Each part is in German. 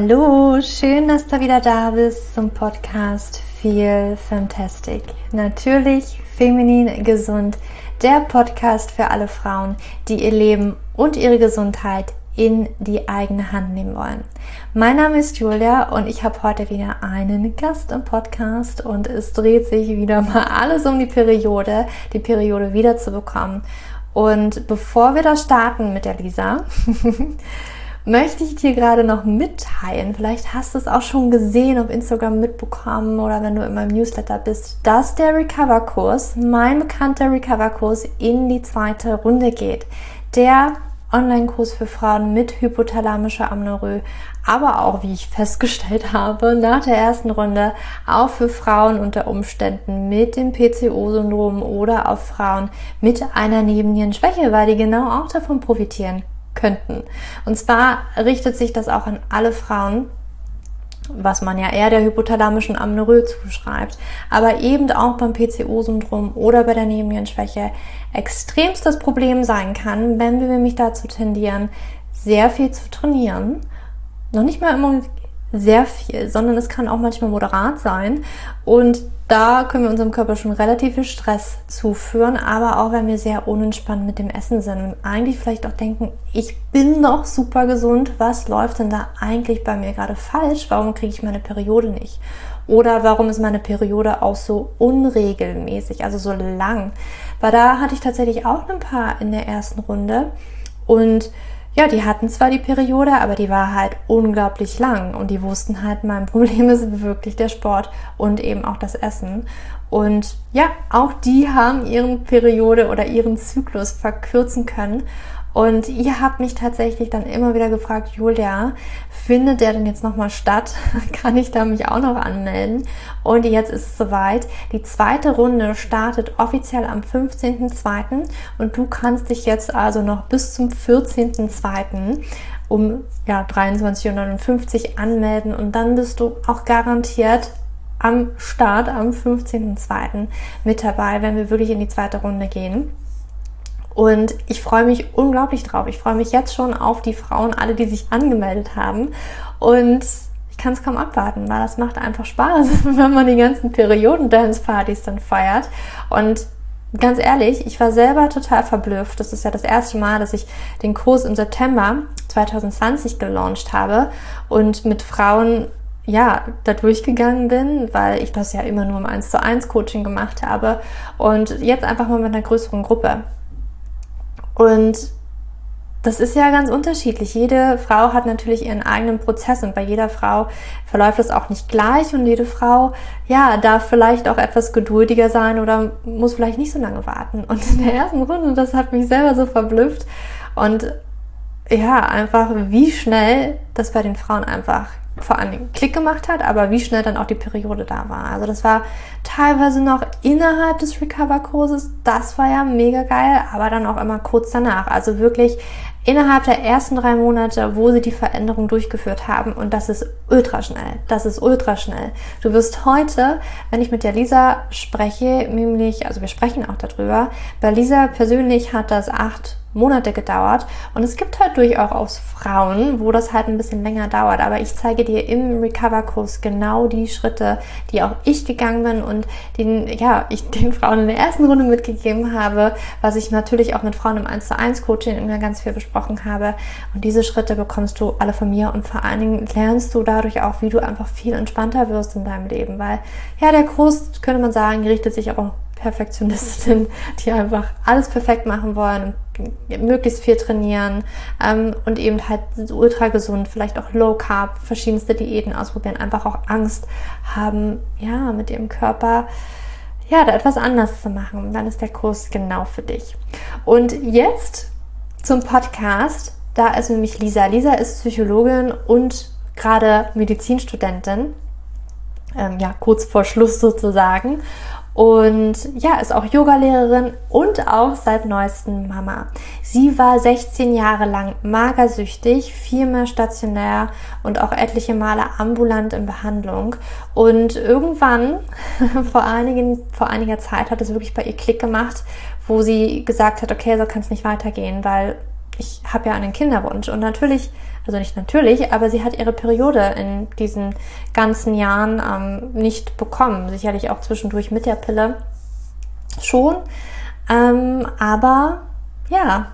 Hallo, schön, dass du wieder da bist zum Podcast Feel Fantastic. Natürlich feminin gesund, der Podcast für alle Frauen, die ihr Leben und ihre Gesundheit in die eigene Hand nehmen wollen. Mein Name ist Julia und ich habe heute wieder einen Gast im Podcast und es dreht sich wieder mal alles um die Periode, die Periode wiederzubekommen. Und bevor wir da starten mit der Lisa, möchte ich dir gerade noch mitteilen, vielleicht hast du es auch schon gesehen, auf Instagram mitbekommen oder wenn du in meinem Newsletter bist, dass der Recover-Kurs, mein bekannter Recover-Kurs, in die zweite Runde geht. Der Online-Kurs für Frauen mit hypothalamischer Amnorö, aber auch, wie ich festgestellt habe, nach der ersten Runde auch für Frauen unter Umständen mit dem PCO-Syndrom oder auch Frauen mit einer Nebennierenschwäche, weil die genau auch davon profitieren könnten. Und zwar richtet sich das auch an alle Frauen, was man ja eher der hypothalamischen Amnorö zuschreibt, aber eben auch beim PCO-Syndrom oder bei der Nebennierenschwäche extremst das Problem sein kann, wenn wir nämlich dazu tendieren, sehr viel zu trainieren. Noch nicht mal immer sehr viel, sondern es kann auch manchmal moderat sein. Und da können wir unserem Körper schon relativ viel Stress zuführen, aber auch wenn wir sehr unentspannt mit dem Essen sind und eigentlich vielleicht auch denken, ich bin doch super gesund, was läuft denn da eigentlich bei mir gerade falsch? Warum kriege ich meine Periode nicht? Oder warum ist meine Periode auch so unregelmäßig, also so lang? Weil da hatte ich tatsächlich auch ein paar in der ersten Runde und ja, die hatten zwar die Periode, aber die war halt unglaublich lang und die wussten halt, mein Problem ist wirklich der Sport und eben auch das Essen. Und ja, auch die haben ihren Periode oder ihren Zyklus verkürzen können. Und ihr habt mich tatsächlich dann immer wieder gefragt, Julia, findet der denn jetzt nochmal statt? Kann ich da mich auch noch anmelden? Und jetzt ist es soweit. Die zweite Runde startet offiziell am 15.02. und du kannst dich jetzt also noch bis zum 14.02. um ja, 23.59 Uhr anmelden und dann bist du auch garantiert am Start am 15.02. mit dabei, wenn wir wirklich in die zweite Runde gehen. Und ich freue mich unglaublich drauf. Ich freue mich jetzt schon auf die Frauen, alle, die sich angemeldet haben. Und ich kann es kaum abwarten, weil das macht einfach Spaß, wenn man die ganzen Perioden-Dance-Partys dann feiert. Und ganz ehrlich, ich war selber total verblüfft. Das ist ja das erste Mal, dass ich den Kurs im September 2020 gelauncht habe und mit Frauen ja, da durchgegangen bin, weil ich das ja immer nur im 1 zu 1 Coaching gemacht habe und jetzt einfach mal mit einer größeren Gruppe. Und das ist ja ganz unterschiedlich. Jede Frau hat natürlich ihren eigenen Prozess und bei jeder Frau verläuft es auch nicht gleich und jede Frau, ja, darf vielleicht auch etwas geduldiger sein oder muss vielleicht nicht so lange warten. Und in der ersten Runde, das hat mich selber so verblüfft und ja, einfach wie schnell das bei den Frauen einfach vor Dingen Klick gemacht hat, aber wie schnell dann auch die Periode da war. Also das war teilweise noch innerhalb des Recover-Kurses, das war ja mega geil, aber dann auch immer kurz danach. Also wirklich innerhalb der ersten drei Monate, wo sie die Veränderung durchgeführt haben. Und das ist ultra schnell. Das ist ultra schnell. Du wirst heute, wenn ich mit der Lisa spreche, nämlich, also wir sprechen auch darüber, bei Lisa persönlich hat das acht Monate gedauert. Und es gibt halt durchaus Frauen, wo das halt ein bisschen länger dauert. Aber ich zeige dir im Recover-Kurs genau die Schritte, die auch ich gegangen bin und den, ja, ich den Frauen in der ersten Runde mitgegeben habe, was ich natürlich auch mit Frauen im 1 zu 1 Coaching immer ganz viel besprochen habe. Und diese Schritte bekommst du alle von mir und vor allen Dingen lernst du dadurch auch, wie du einfach viel entspannter wirst in deinem Leben. Weil, ja, der Kurs, könnte man sagen, richtet sich auch Perfektionistinnen, die einfach alles perfekt machen wollen möglichst viel trainieren ähm, und eben halt ultra gesund, vielleicht auch Low Carb, verschiedenste Diäten ausprobieren, einfach auch Angst haben, ja, mit ihrem Körper ja, da etwas anders zu machen. Dann ist der Kurs genau für dich. Und jetzt zum Podcast. Da ist nämlich Lisa. Lisa ist Psychologin und gerade Medizinstudentin. Ähm, ja, kurz vor Schluss sozusagen und ja, ist auch Yogalehrerin und auch seit neuestem Mama. Sie war 16 Jahre lang magersüchtig, viermal stationär und auch etliche Male ambulant in Behandlung. Und irgendwann, vor, einigen, vor einiger Zeit, hat es wirklich bei ihr Klick gemacht, wo sie gesagt hat, okay, so kann es nicht weitergehen, weil ich habe ja einen Kinderwunsch und natürlich, also nicht natürlich, aber sie hat ihre Periode in diesen ganzen Jahren ähm, nicht bekommen. Sicherlich auch zwischendurch mit der Pille schon. Ähm, aber ja,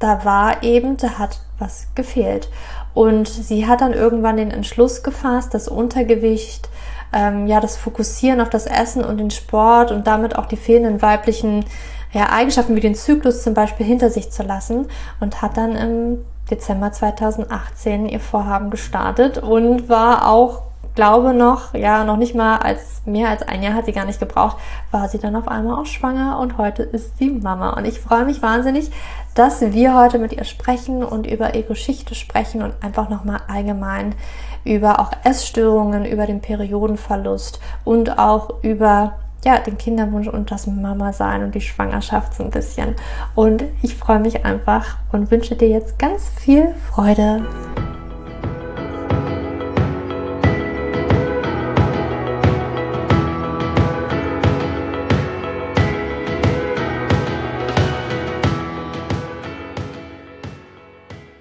da war eben, da hat was gefehlt. Und sie hat dann irgendwann den Entschluss gefasst, das Untergewicht, ähm, ja, das Fokussieren auf das Essen und den Sport und damit auch die fehlenden weiblichen ja, Eigenschaften wie den Zyklus zum Beispiel hinter sich zu lassen und hat dann im Dezember 2018 ihr Vorhaben gestartet und war auch glaube noch, ja, noch nicht mal als mehr als ein Jahr hat sie gar nicht gebraucht, war sie dann auf einmal auch schwanger und heute ist sie Mama. Und ich freue mich wahnsinnig, dass wir heute mit ihr sprechen und über ihre Geschichte sprechen und einfach nochmal allgemein über auch Essstörungen, über den Periodenverlust und auch über ja, den Kinderwunsch und das Mama sein und die Schwangerschaft so ein bisschen. Und ich freue mich einfach und wünsche dir jetzt ganz viel Freude.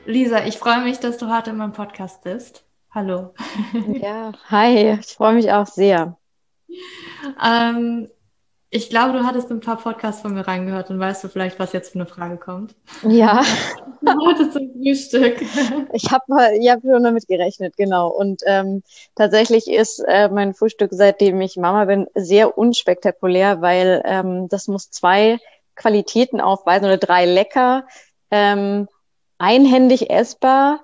Lisa, ich freue mich, dass du heute in meinem Podcast bist. Hallo. Ja, hi, ich freue mich auch sehr. Ähm, ich glaube, du hattest ein paar Podcasts von mir reingehört und weißt du vielleicht, was jetzt für eine Frage kommt. Ja. Heute zum Frühstück. Ich habe ich hab schon damit gerechnet, genau. Und ähm, tatsächlich ist äh, mein Frühstück, seitdem ich Mama bin, sehr unspektakulär, weil ähm, das muss zwei Qualitäten aufweisen oder drei lecker. Ähm, einhändig essbar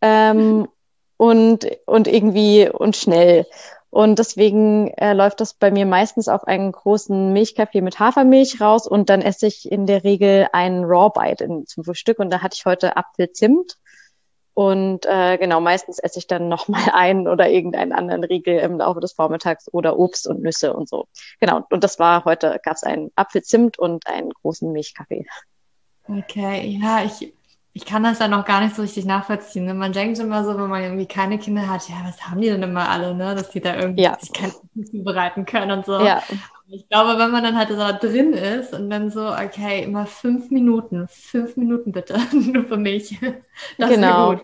ähm, und, und irgendwie und schnell. Und deswegen äh, läuft das bei mir meistens auf einen großen Milchkaffee mit Hafermilch raus und dann esse ich in der Regel einen Raw Bite in, zum Frühstück und da hatte ich heute Apfelzimt. Und äh, genau, meistens esse ich dann nochmal einen oder irgendeinen anderen Riegel im Laufe des Vormittags oder Obst und Nüsse und so. Genau, und das war heute, gab es einen Apfelzimt und einen großen Milchkaffee. Okay, ja, ich ich kann das ja noch gar nicht so richtig nachvollziehen. Ne? Man denkt immer so, wenn man irgendwie keine Kinder hat, ja, was haben die denn immer alle, ne? Dass die da irgendwie ja. sich kein Essen bereiten können und so. Ja. Ich glaube, wenn man dann halt da drin ist und dann so, okay, immer fünf Minuten, fünf Minuten bitte, nur für mich. Das genau. gut.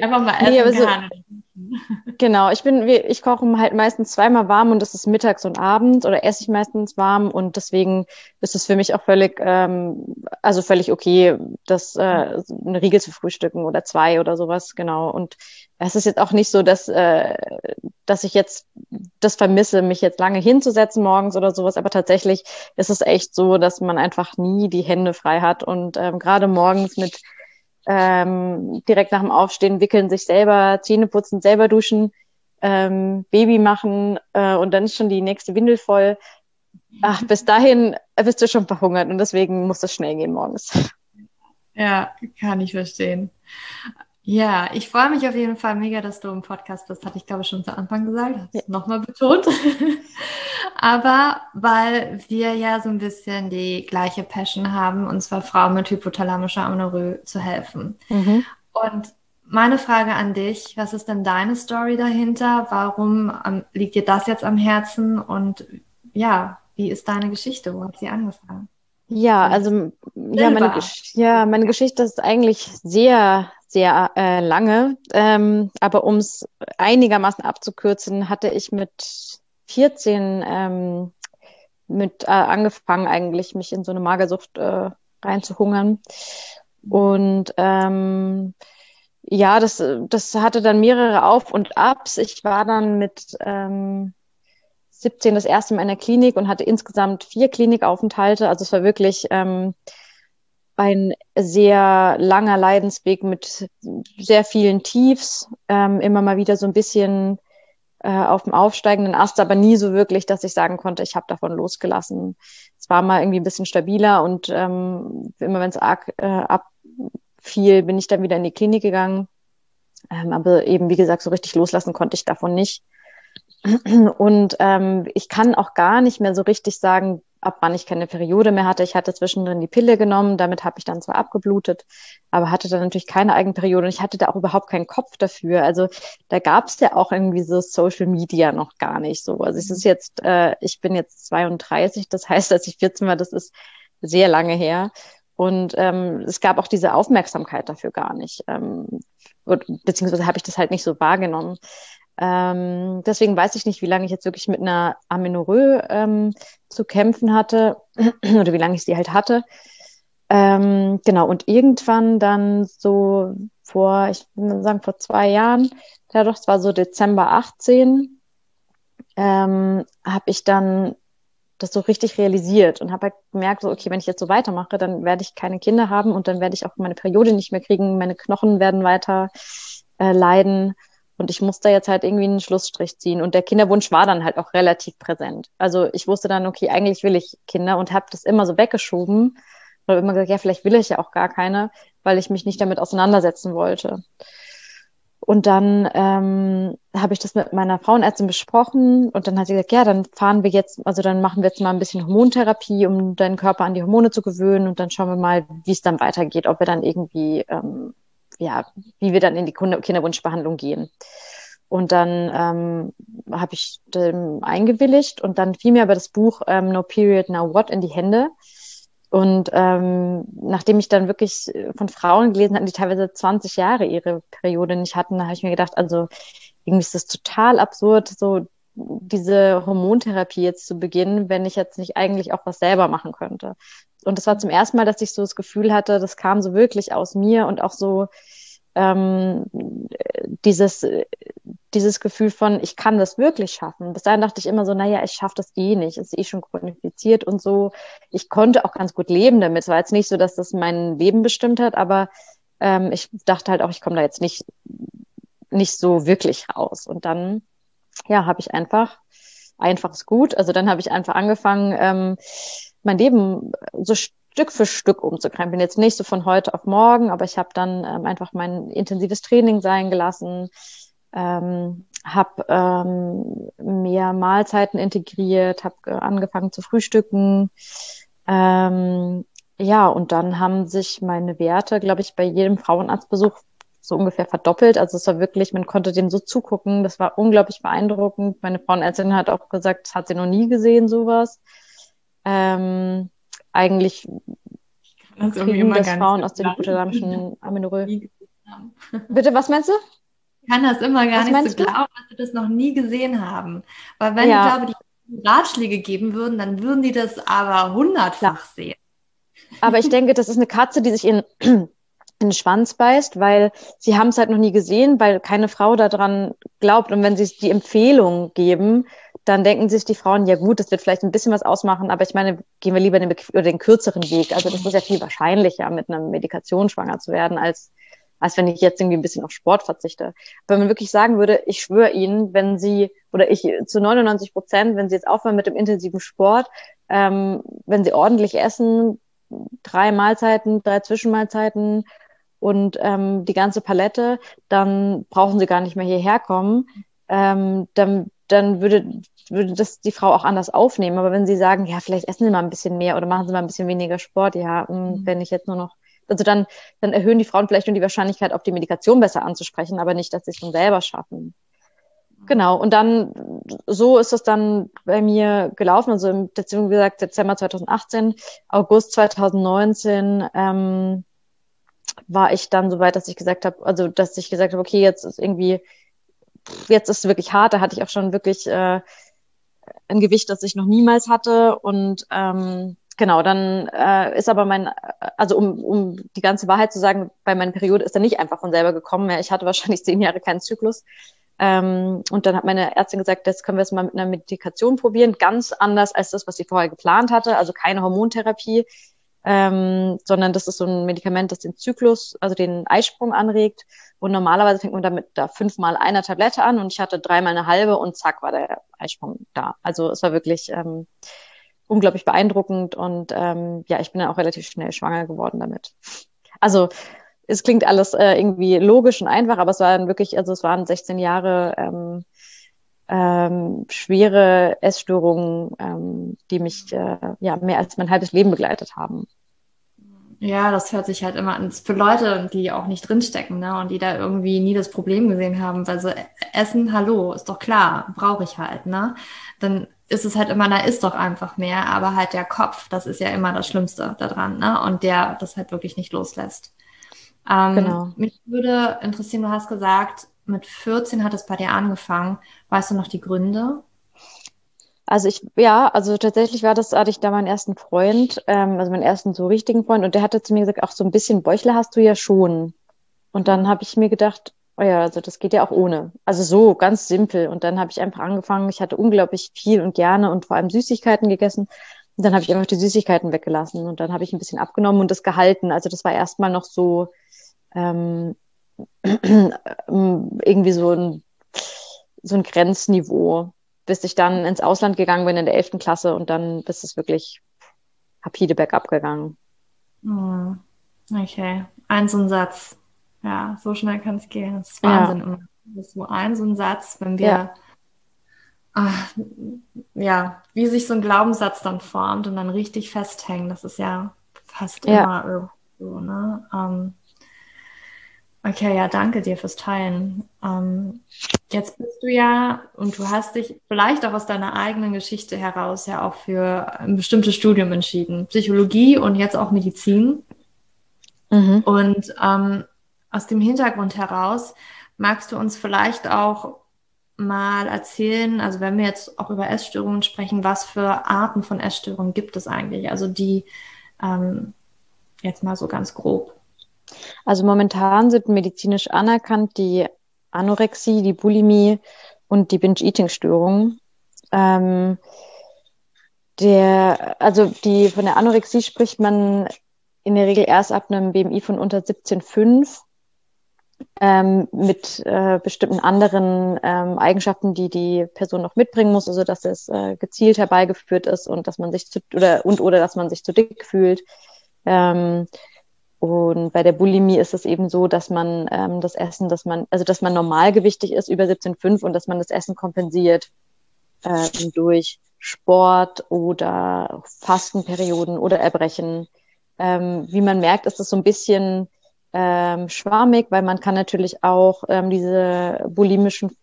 Einfach mal essen nee, kann. Genau, ich bin, ich koche halt meistens zweimal warm und das ist mittags und abends oder esse ich meistens warm und deswegen ist es für mich auch völlig, ähm, also völlig okay, das äh, eine Riegel zu frühstücken oder zwei oder sowas, genau. Und es ist jetzt auch nicht so, dass, äh, dass ich jetzt das vermisse, mich jetzt lange hinzusetzen morgens oder sowas, aber tatsächlich ist es echt so, dass man einfach nie die Hände frei hat und ähm, gerade morgens mit ähm, direkt nach dem Aufstehen wickeln, sich selber Zähne putzen, selber duschen, ähm, Baby machen äh, und dann ist schon die nächste Windel voll. Ach, bis dahin bist du schon verhungert und deswegen muss das schnell gehen morgens. Ja, kann ich verstehen. Ja, ich freue mich auf jeden Fall mega, dass du im Podcast bist. Hatte ich, glaube schon zu Anfang gesagt. Ja. nochmal betont. Aber weil wir ja so ein bisschen die gleiche Passion haben, und zwar Frauen mit hypothalamischer Amenorrhoe zu helfen. Mhm. Und meine Frage an dich, was ist denn deine Story dahinter? Warum ähm, liegt dir das jetzt am Herzen? Und ja, wie ist deine Geschichte? Wo hat sie angefangen? Ja, also ja meine, ja, meine Geschichte ist eigentlich sehr, sehr äh, lange. Ähm, aber um es einigermaßen abzukürzen, hatte ich mit 14 ähm, mit äh, angefangen, eigentlich mich in so eine Magersucht äh, reinzuhungern. Und ähm, ja, das, das hatte dann mehrere Auf und Abs. Ich war dann mit ähm, 17 das erste Mal in der Klinik und hatte insgesamt vier Klinikaufenthalte. Also es war wirklich ähm, ein sehr langer Leidensweg mit sehr vielen Tiefs, ähm, immer mal wieder so ein bisschen äh, auf dem aufsteigenden Ast, aber nie so wirklich, dass ich sagen konnte, ich habe davon losgelassen. Es war mal irgendwie ein bisschen stabiler und ähm, immer wenn es arg äh, abfiel, bin ich dann wieder in die Klinik gegangen. Ähm, aber eben, wie gesagt, so richtig loslassen konnte ich davon nicht. Und ähm, ich kann auch gar nicht mehr so richtig sagen, ab wann ich keine Periode mehr hatte. Ich hatte zwischendrin die Pille genommen, damit habe ich dann zwar abgeblutet, aber hatte dann natürlich keine Eigenperiode und ich hatte da auch überhaupt keinen Kopf dafür. Also da gab es ja auch irgendwie so Social Media noch gar nicht so. Also es ist jetzt, äh, ich bin jetzt 32, das heißt, als ich 14 war, das ist sehr lange her. Und ähm, es gab auch diese Aufmerksamkeit dafür gar nicht. Ähm, beziehungsweise habe ich das halt nicht so wahrgenommen. Ähm, deswegen weiß ich nicht, wie lange ich jetzt wirklich mit einer Amenorrhoe ähm, zu kämpfen hatte oder wie lange ich sie halt hatte. Ähm, genau, und irgendwann dann so vor, ich würde sagen, vor zwei Jahren, ja doch, es war so Dezember 18, ähm, habe ich dann das so richtig realisiert und habe halt gemerkt, so, okay, wenn ich jetzt so weitermache, dann werde ich keine Kinder haben und dann werde ich auch meine Periode nicht mehr kriegen, meine Knochen werden weiter äh, leiden und ich musste jetzt halt irgendwie einen Schlussstrich ziehen. Und der Kinderwunsch war dann halt auch relativ präsent. Also ich wusste dann, okay, eigentlich will ich Kinder und habe das immer so weggeschoben. Oder immer gesagt, ja, vielleicht will ich ja auch gar keine, weil ich mich nicht damit auseinandersetzen wollte. Und dann ähm, habe ich das mit meiner Frauenärztin besprochen und dann hat sie gesagt, ja, dann fahren wir jetzt, also dann machen wir jetzt mal ein bisschen Hormontherapie, um deinen Körper an die Hormone zu gewöhnen und dann schauen wir mal, wie es dann weitergeht, ob wir dann irgendwie ähm, ja, wie wir dann in die Kinderwunschbehandlung gehen. Und dann ähm, habe ich ähm, eingewilligt und dann fiel mir aber das Buch ähm, No Period Now What in die Hände. Und ähm, nachdem ich dann wirklich von Frauen gelesen habe, die teilweise 20 Jahre ihre Periode nicht hatten, da habe ich mir gedacht, also irgendwie ist das total absurd, so diese Hormontherapie jetzt zu beginnen, wenn ich jetzt nicht eigentlich auch was selber machen könnte. Und das war zum ersten Mal, dass ich so das Gefühl hatte, das kam so wirklich aus mir und auch so ähm, dieses, dieses Gefühl von, ich kann das wirklich schaffen. Bis dahin dachte ich immer so, naja, ich schaffe das eh nicht, ist eh schon chronifiziert und so. Ich konnte auch ganz gut leben damit. Es war jetzt nicht so, dass das mein Leben bestimmt hat, aber ähm, ich dachte halt auch, ich komme da jetzt nicht, nicht so wirklich raus. Und dann, ja, habe ich einfach, einfaches Gut. Also dann habe ich einfach angefangen, ähm, mein Leben so Stück für Stück umzukrempeln. Jetzt nicht so von heute auf morgen, aber ich habe dann ähm, einfach mein intensives Training sein gelassen, ähm, habe ähm, mehr Mahlzeiten integriert, habe angefangen zu frühstücken. Ähm, ja, und dann haben sich meine Werte, glaube ich, bei jedem Frauenarztbesuch so ungefähr verdoppelt. Also es war wirklich, man konnte dem so zugucken. Das war unglaublich beeindruckend. Meine Frauenärztin hat auch gesagt, das hat sie noch nie gesehen, sowas. Ähm, eigentlich das kriegen das Frauen aus dem hypothalamischen Amenorrhoe. Bitte, was meinst du? Ich kann das immer gar was nicht so glauben, dass sie das noch nie gesehen haben. Weil wenn ja. ich glaube, die Ratschläge geben würden, dann würden die das aber hundertfach sehen. Aber ich denke, das ist eine Katze, die sich in, in den Schwanz beißt, weil sie haben es halt noch nie gesehen, weil keine Frau daran glaubt. Und wenn sie die Empfehlung geben, dann denken sich die Frauen, ja gut, das wird vielleicht ein bisschen was ausmachen, aber ich meine, gehen wir lieber den, den kürzeren Weg. Also das ist ja viel wahrscheinlicher, mit einer Medikation schwanger zu werden, als, als wenn ich jetzt irgendwie ein bisschen auf Sport verzichte. wenn man wirklich sagen würde, ich schwöre Ihnen, wenn Sie, oder ich zu 99 Prozent, wenn Sie jetzt aufhören mit dem intensiven Sport, ähm, wenn Sie ordentlich essen, drei Mahlzeiten, drei Zwischenmahlzeiten und ähm, die ganze Palette, dann brauchen Sie gar nicht mehr hierher kommen. Ähm, dann dann würde, würde das die Frau auch anders aufnehmen. Aber wenn sie sagen, ja, vielleicht essen sie mal ein bisschen mehr oder machen sie mal ein bisschen weniger Sport, ja, mhm. wenn ich jetzt nur noch, also dann, dann erhöhen die Frauen vielleicht nur die Wahrscheinlichkeit, auf die Medikation besser anzusprechen, aber nicht, dass sie es schon selber schaffen. Genau, und dann, so ist es dann bei mir gelaufen, also im Dezember, wie gesagt, Dezember 2018, August 2019, ähm, war ich dann so weit, dass ich gesagt habe, also dass ich gesagt habe, okay, jetzt ist irgendwie jetzt ist es wirklich hart. Da hatte ich auch schon wirklich äh, ein Gewicht, das ich noch niemals hatte. Und ähm, genau, dann äh, ist aber mein, also um, um die ganze Wahrheit zu sagen, bei meiner Periode ist er nicht einfach von selber gekommen. Ich hatte wahrscheinlich zehn Jahre keinen Zyklus. Ähm, und dann hat meine Ärztin gesagt, das können wir jetzt mal mit einer Medikation probieren, ganz anders als das, was sie vorher geplant hatte, also keine Hormontherapie, ähm, sondern das ist so ein Medikament, das den Zyklus, also den Eisprung anregt. Und normalerweise fängt man damit da fünfmal einer Tablette an und ich hatte dreimal eine halbe und zack war der Eisprung da. Also es war wirklich ähm, unglaublich beeindruckend und ähm, ja, ich bin dann auch relativ schnell schwanger geworden damit. Also es klingt alles äh, irgendwie logisch und einfach, aber es waren wirklich, also es waren 16 Jahre ähm, ähm, schwere Essstörungen, ähm, die mich äh, ja mehr als mein halbes Leben begleitet haben. Ja, das hört sich halt immer an. Für Leute, die auch nicht drinstecken, ne, und die da irgendwie nie das Problem gesehen haben, weil so Essen, hallo, ist doch klar, brauche ich halt, ne? Dann ist es halt immer, da ist doch einfach mehr, aber halt der Kopf, das ist ja immer das Schlimmste daran, ne? Und der das halt wirklich nicht loslässt. Ähm, genau. Mich würde interessieren, du hast gesagt, mit 14 hat es bei dir angefangen. Weißt du noch die Gründe? Also ich, ja, also tatsächlich war das, hatte ich da meinen ersten Freund, ähm, also meinen ersten so richtigen Freund, und der hatte zu mir gesagt, auch so ein bisschen Bäuchle hast du ja schon. Und dann habe ich mir gedacht, oh ja, also das geht ja auch ohne. Also so ganz simpel. Und dann habe ich einfach angefangen, ich hatte unglaublich viel und gerne und vor allem Süßigkeiten gegessen. Und dann habe ich einfach die Süßigkeiten weggelassen und dann habe ich ein bisschen abgenommen und das gehalten. Also das war erstmal noch so ähm, irgendwie so ein, so ein Grenzniveau, bis ich dann ins Ausland gegangen bin in der 11. Klasse und dann bis es wirklich rapide bergab gegangen. Hm. Okay, ein so ein Satz. Ja, so schnell kann es gehen. Das ist Wahnsinn. Ja. Das ist so ein so ein Satz, wenn wir ja. Ach, ja, wie sich so ein Glaubenssatz dann formt und dann richtig festhängen, das ist ja fast ja. immer so, ne? Ähm, Okay, ja, danke dir fürs Teilen. Ähm, jetzt bist du ja und du hast dich vielleicht auch aus deiner eigenen Geschichte heraus ja auch für ein bestimmtes Studium entschieden. Psychologie und jetzt auch Medizin. Mhm. Und ähm, aus dem Hintergrund heraus magst du uns vielleicht auch mal erzählen, also wenn wir jetzt auch über Essstörungen sprechen, was für Arten von Essstörungen gibt es eigentlich? Also die ähm, jetzt mal so ganz grob. Also momentan sind medizinisch anerkannt die Anorexie, die Bulimie und die Binge-Eating-Störung. Ähm, der, also die von der Anorexie spricht man in der Regel erst ab einem BMI von unter 17,5 ähm, mit äh, bestimmten anderen ähm, Eigenschaften, die die Person noch mitbringen muss, also dass es äh, gezielt herbeigeführt ist und dass man sich zu oder und oder dass man sich zu dick fühlt. Ähm, und bei der Bulimie ist es eben so, dass man ähm, das Essen, dass man, also dass man normalgewichtig ist über 17,5 und dass man das Essen kompensiert ähm, durch Sport oder Fastenperioden oder Erbrechen. Ähm, wie man merkt, ist es so ein bisschen ähm, schwammig, weil man kann natürlich auch ähm, diese bulimischen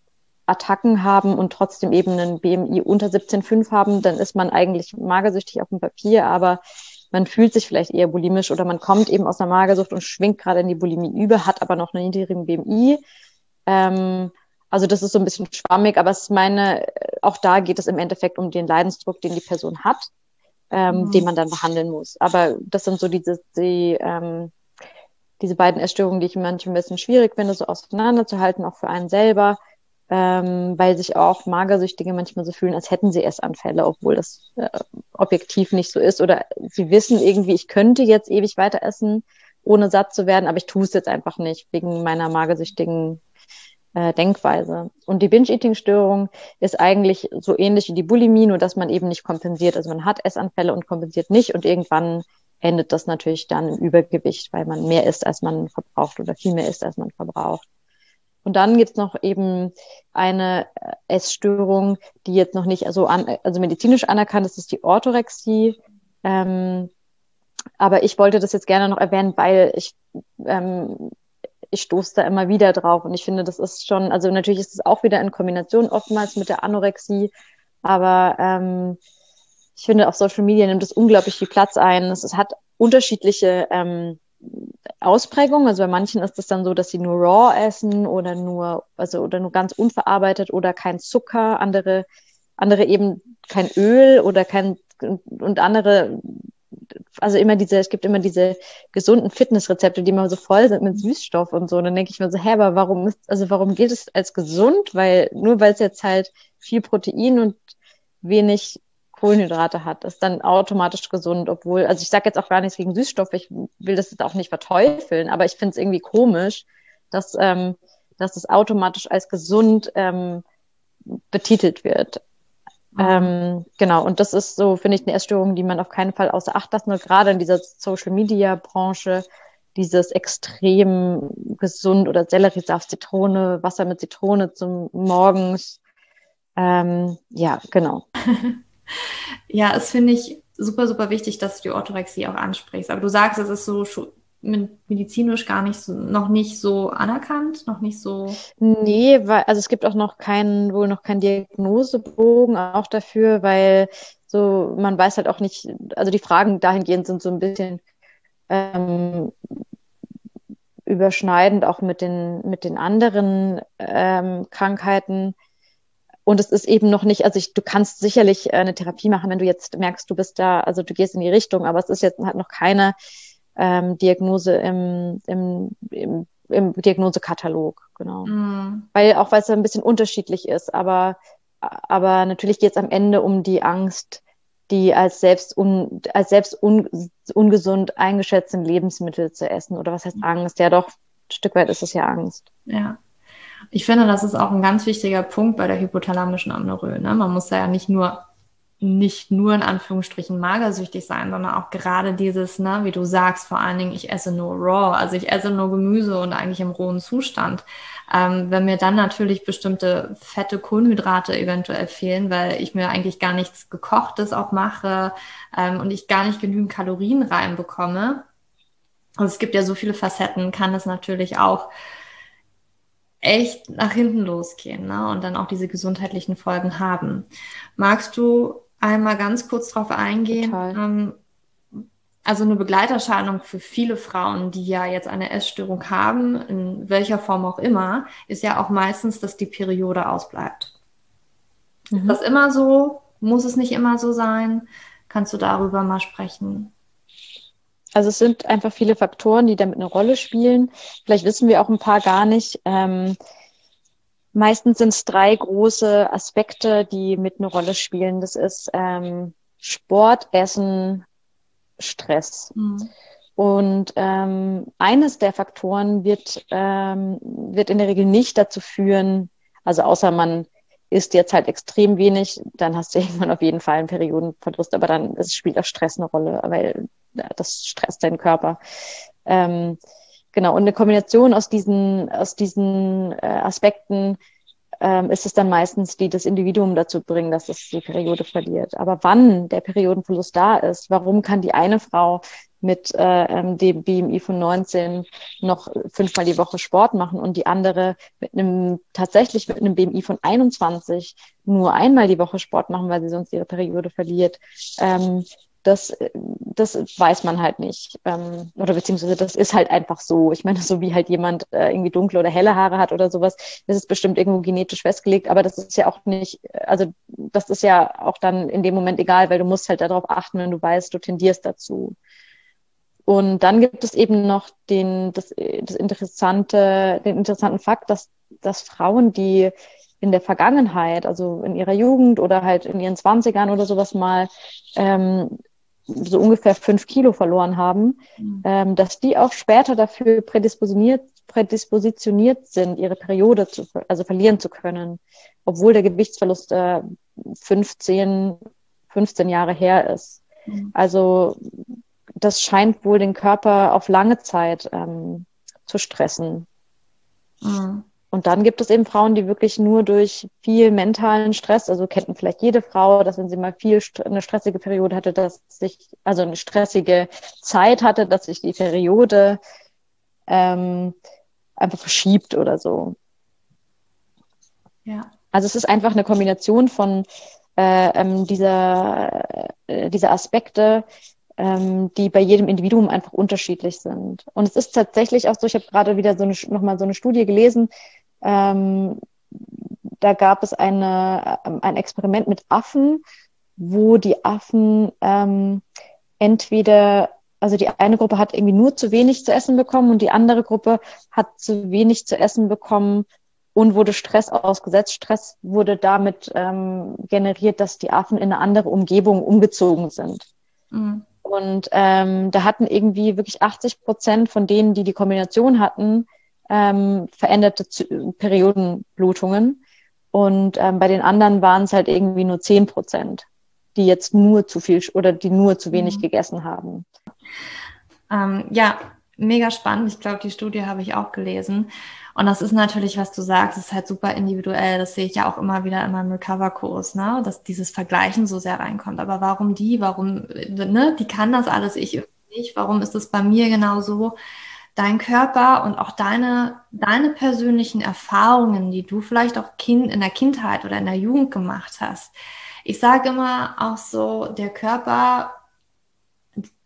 Attacken haben und trotzdem eben einen BMI unter 17,5 haben, dann ist man eigentlich magersüchtig auf dem Papier, aber man fühlt sich vielleicht eher bulimisch oder man kommt eben aus einer Magersucht und schwingt gerade in die Bulimie über, hat aber noch einen niedrigen BMI. Ähm, also das ist so ein bisschen schwammig, aber es ist meine, auch da geht es im Endeffekt um den Leidensdruck, den die Person hat, ähm, mhm. den man dann behandeln muss. Aber das sind so diese, die, ähm, diese beiden Erstörungen, die ich manchmal ein bisschen schwierig finde, so auseinanderzuhalten, auch für einen selber ähm, weil sich auch Magersüchtige manchmal so fühlen, als hätten sie Essanfälle, obwohl das äh, objektiv nicht so ist. Oder sie wissen irgendwie, ich könnte jetzt ewig weiter essen, ohne satt zu werden, aber ich tue es jetzt einfach nicht, wegen meiner magersüchtigen äh, Denkweise. Und die Binge-Eating-Störung ist eigentlich so ähnlich wie die Bulimie, nur dass man eben nicht kompensiert. Also man hat Essanfälle und kompensiert nicht und irgendwann endet das natürlich dann im Übergewicht, weil man mehr isst, als man verbraucht oder viel mehr isst, als man verbraucht. Und dann gibt es noch eben eine äh, Essstörung, die jetzt noch nicht also, an, also medizinisch anerkannt ist, ist die Orthorexie. Ähm, aber ich wollte das jetzt gerne noch erwähnen, weil ich, ähm, ich stoße da immer wieder drauf. Und ich finde, das ist schon, also natürlich ist es auch wieder in Kombination oftmals mit der Anorexie, aber ähm, ich finde, auf Social Media nimmt es unglaublich viel Platz ein. Es, es hat unterschiedliche ähm, Ausprägung. Also bei manchen ist es dann so, dass sie nur raw essen oder nur, also oder nur ganz unverarbeitet oder kein Zucker, andere, andere eben kein Öl oder kein und andere, also immer diese, es gibt immer diese gesunden Fitnessrezepte, die immer so voll sind mit Süßstoff und so. Und dann denke ich mir so, hä, aber warum ist, also warum gilt es als gesund? Weil, nur weil es jetzt halt viel Protein und wenig Kohlenhydrate hat, ist dann automatisch gesund, obwohl, also ich sage jetzt auch gar nichts gegen Süßstoffe, ich will das jetzt auch nicht verteufeln, aber ich finde es irgendwie komisch, dass, ähm, dass es automatisch als gesund ähm, betitelt wird. Mhm. Ähm, genau, und das ist so, finde ich, eine Essstörung, die man auf keinen Fall außer Acht lassen soll, gerade in dieser Social-Media-Branche, dieses extrem gesund oder Selleriesaft, Zitrone, Wasser mit Zitrone zum Morgens. Ähm, ja, genau. Ja, es finde ich super, super wichtig, dass du die Orthorexie auch ansprichst. Aber du sagst, es ist so medizinisch gar nicht so, noch nicht so anerkannt, noch nicht so. Nee, weil, also es gibt auch noch keinen, wohl noch keinen Diagnosebogen auch dafür, weil so, man weiß halt auch nicht, also die Fragen dahingehend sind so ein bisschen ähm, überschneidend auch mit den, mit den anderen ähm, Krankheiten. Und es ist eben noch nicht, also ich, du kannst sicherlich äh, eine Therapie machen, wenn du jetzt merkst, du bist da, also du gehst in die Richtung, aber es ist jetzt halt noch keine ähm, Diagnose im, im, im, im Diagnosekatalog, genau. Mm. Weil auch weil es ein bisschen unterschiedlich ist, aber, aber natürlich geht es am Ende um die Angst, die als selbst, un, als selbst un, ungesund eingeschätzten Lebensmittel zu essen. Oder was heißt Angst? Ja, doch, ein Stück weit ist es ja Angst. Ja. Ich finde, das ist auch ein ganz wichtiger Punkt bei der hypothalamischen Amnorö. Ne? Man muss da ja nicht nur nicht nur in Anführungsstrichen magersüchtig sein, sondern auch gerade dieses, ne, wie du sagst, vor allen Dingen, ich esse nur raw, also ich esse nur Gemüse und eigentlich im rohen Zustand. Ähm, wenn mir dann natürlich bestimmte fette Kohlenhydrate eventuell fehlen, weil ich mir eigentlich gar nichts gekochtes auch mache ähm, und ich gar nicht genügend Kalorien reinbekomme. Also es gibt ja so viele Facetten, kann es natürlich auch echt nach hinten losgehen ne? und dann auch diese gesundheitlichen Folgen haben. Magst du einmal ganz kurz darauf eingehen? Ähm, also eine Begleiterscheinung für viele Frauen, die ja jetzt eine Essstörung haben, in welcher Form auch immer, ist ja auch meistens, dass die Periode ausbleibt. Mhm. Ist das immer so? Muss es nicht immer so sein? Kannst du darüber mal sprechen? Also es sind einfach viele Faktoren, die damit eine Rolle spielen. Vielleicht wissen wir auch ein paar gar nicht. Ähm, meistens sind es drei große Aspekte, die mit eine Rolle spielen. Das ist ähm, Sport, Essen, Stress. Mhm. Und ähm, eines der Faktoren wird, ähm, wird in der Regel nicht dazu führen, also außer man isst jetzt halt extrem wenig, dann hast du irgendwann auf jeden Fall einen Periodenverlust, aber dann es spielt auch Stress eine Rolle, weil das stresst deinen Körper. Ähm, genau, und eine Kombination aus diesen, aus diesen äh, Aspekten ähm, ist es dann meistens, die das Individuum dazu bringen, dass es die Periode verliert. Aber wann der Periodenverlust da ist, warum kann die eine Frau mit äh, ähm, dem BMI von 19 noch fünfmal die Woche Sport machen und die andere mit einem tatsächlich mit einem BMI von 21 nur einmal die Woche Sport machen, weil sie sonst ihre Periode verliert. Ähm, das, das weiß man halt nicht. Ähm, oder beziehungsweise das ist halt einfach so. Ich meine, so wie halt jemand äh, irgendwie dunkle oder helle Haare hat oder sowas, das ist bestimmt irgendwo genetisch festgelegt, aber das ist ja auch nicht, also das ist ja auch dann in dem Moment egal, weil du musst halt darauf achten, wenn du weißt, du tendierst dazu. Und dann gibt es eben noch den, das, das interessante, den interessanten Fakt, dass, dass Frauen, die in der Vergangenheit, also in ihrer Jugend oder halt in ihren Zwanzigern oder sowas mal ähm, so ungefähr fünf Kilo verloren haben, mhm. ähm, dass die auch später dafür prädispositioniert, prädispositioniert sind, ihre Periode zu, also verlieren zu können, obwohl der Gewichtsverlust äh, 15, 15 Jahre her ist. Mhm. Also das scheint wohl den Körper auf lange Zeit ähm, zu stressen. Mhm. Und dann gibt es eben Frauen, die wirklich nur durch viel mentalen Stress, also kennt vielleicht jede Frau, dass wenn sie mal viel eine stressige Periode hatte, dass sich, also eine stressige Zeit hatte, dass sich die Periode ähm, einfach verschiebt oder so. Ja. Also es ist einfach eine Kombination von äh, ähm, dieser, äh, dieser Aspekte, ähm, die bei jedem Individuum einfach unterschiedlich sind. Und es ist tatsächlich auch so, ich habe gerade wieder so eine, nochmal so eine Studie gelesen, ähm, da gab es eine, ähm, ein Experiment mit Affen, wo die Affen ähm, entweder, also die eine Gruppe hat irgendwie nur zu wenig zu essen bekommen und die andere Gruppe hat zu wenig zu essen bekommen und wurde Stress ausgesetzt. Stress wurde damit ähm, generiert, dass die Affen in eine andere Umgebung umgezogen sind. Mhm. Und ähm, da hatten irgendwie wirklich 80 Prozent von denen, die die Kombination hatten, ähm, veränderte Z Periodenblutungen. Und ähm, bei den anderen waren es halt irgendwie nur 10 Prozent, die jetzt nur zu viel oder die nur zu wenig mhm. gegessen haben. Ähm, ja, mega spannend. Ich glaube, die Studie habe ich auch gelesen. Und das ist natürlich, was du sagst, ist halt super individuell. Das sehe ich ja auch immer wieder in meinem Recover-Kurs, ne? dass dieses Vergleichen so sehr reinkommt. Aber warum die? Warum, ne? Die kann das alles, ich nicht? Warum ist es bei mir genau so? Dein Körper und auch deine, deine persönlichen Erfahrungen, die du vielleicht auch kind, in der Kindheit oder in der Jugend gemacht hast. Ich sage immer auch so, der Körper,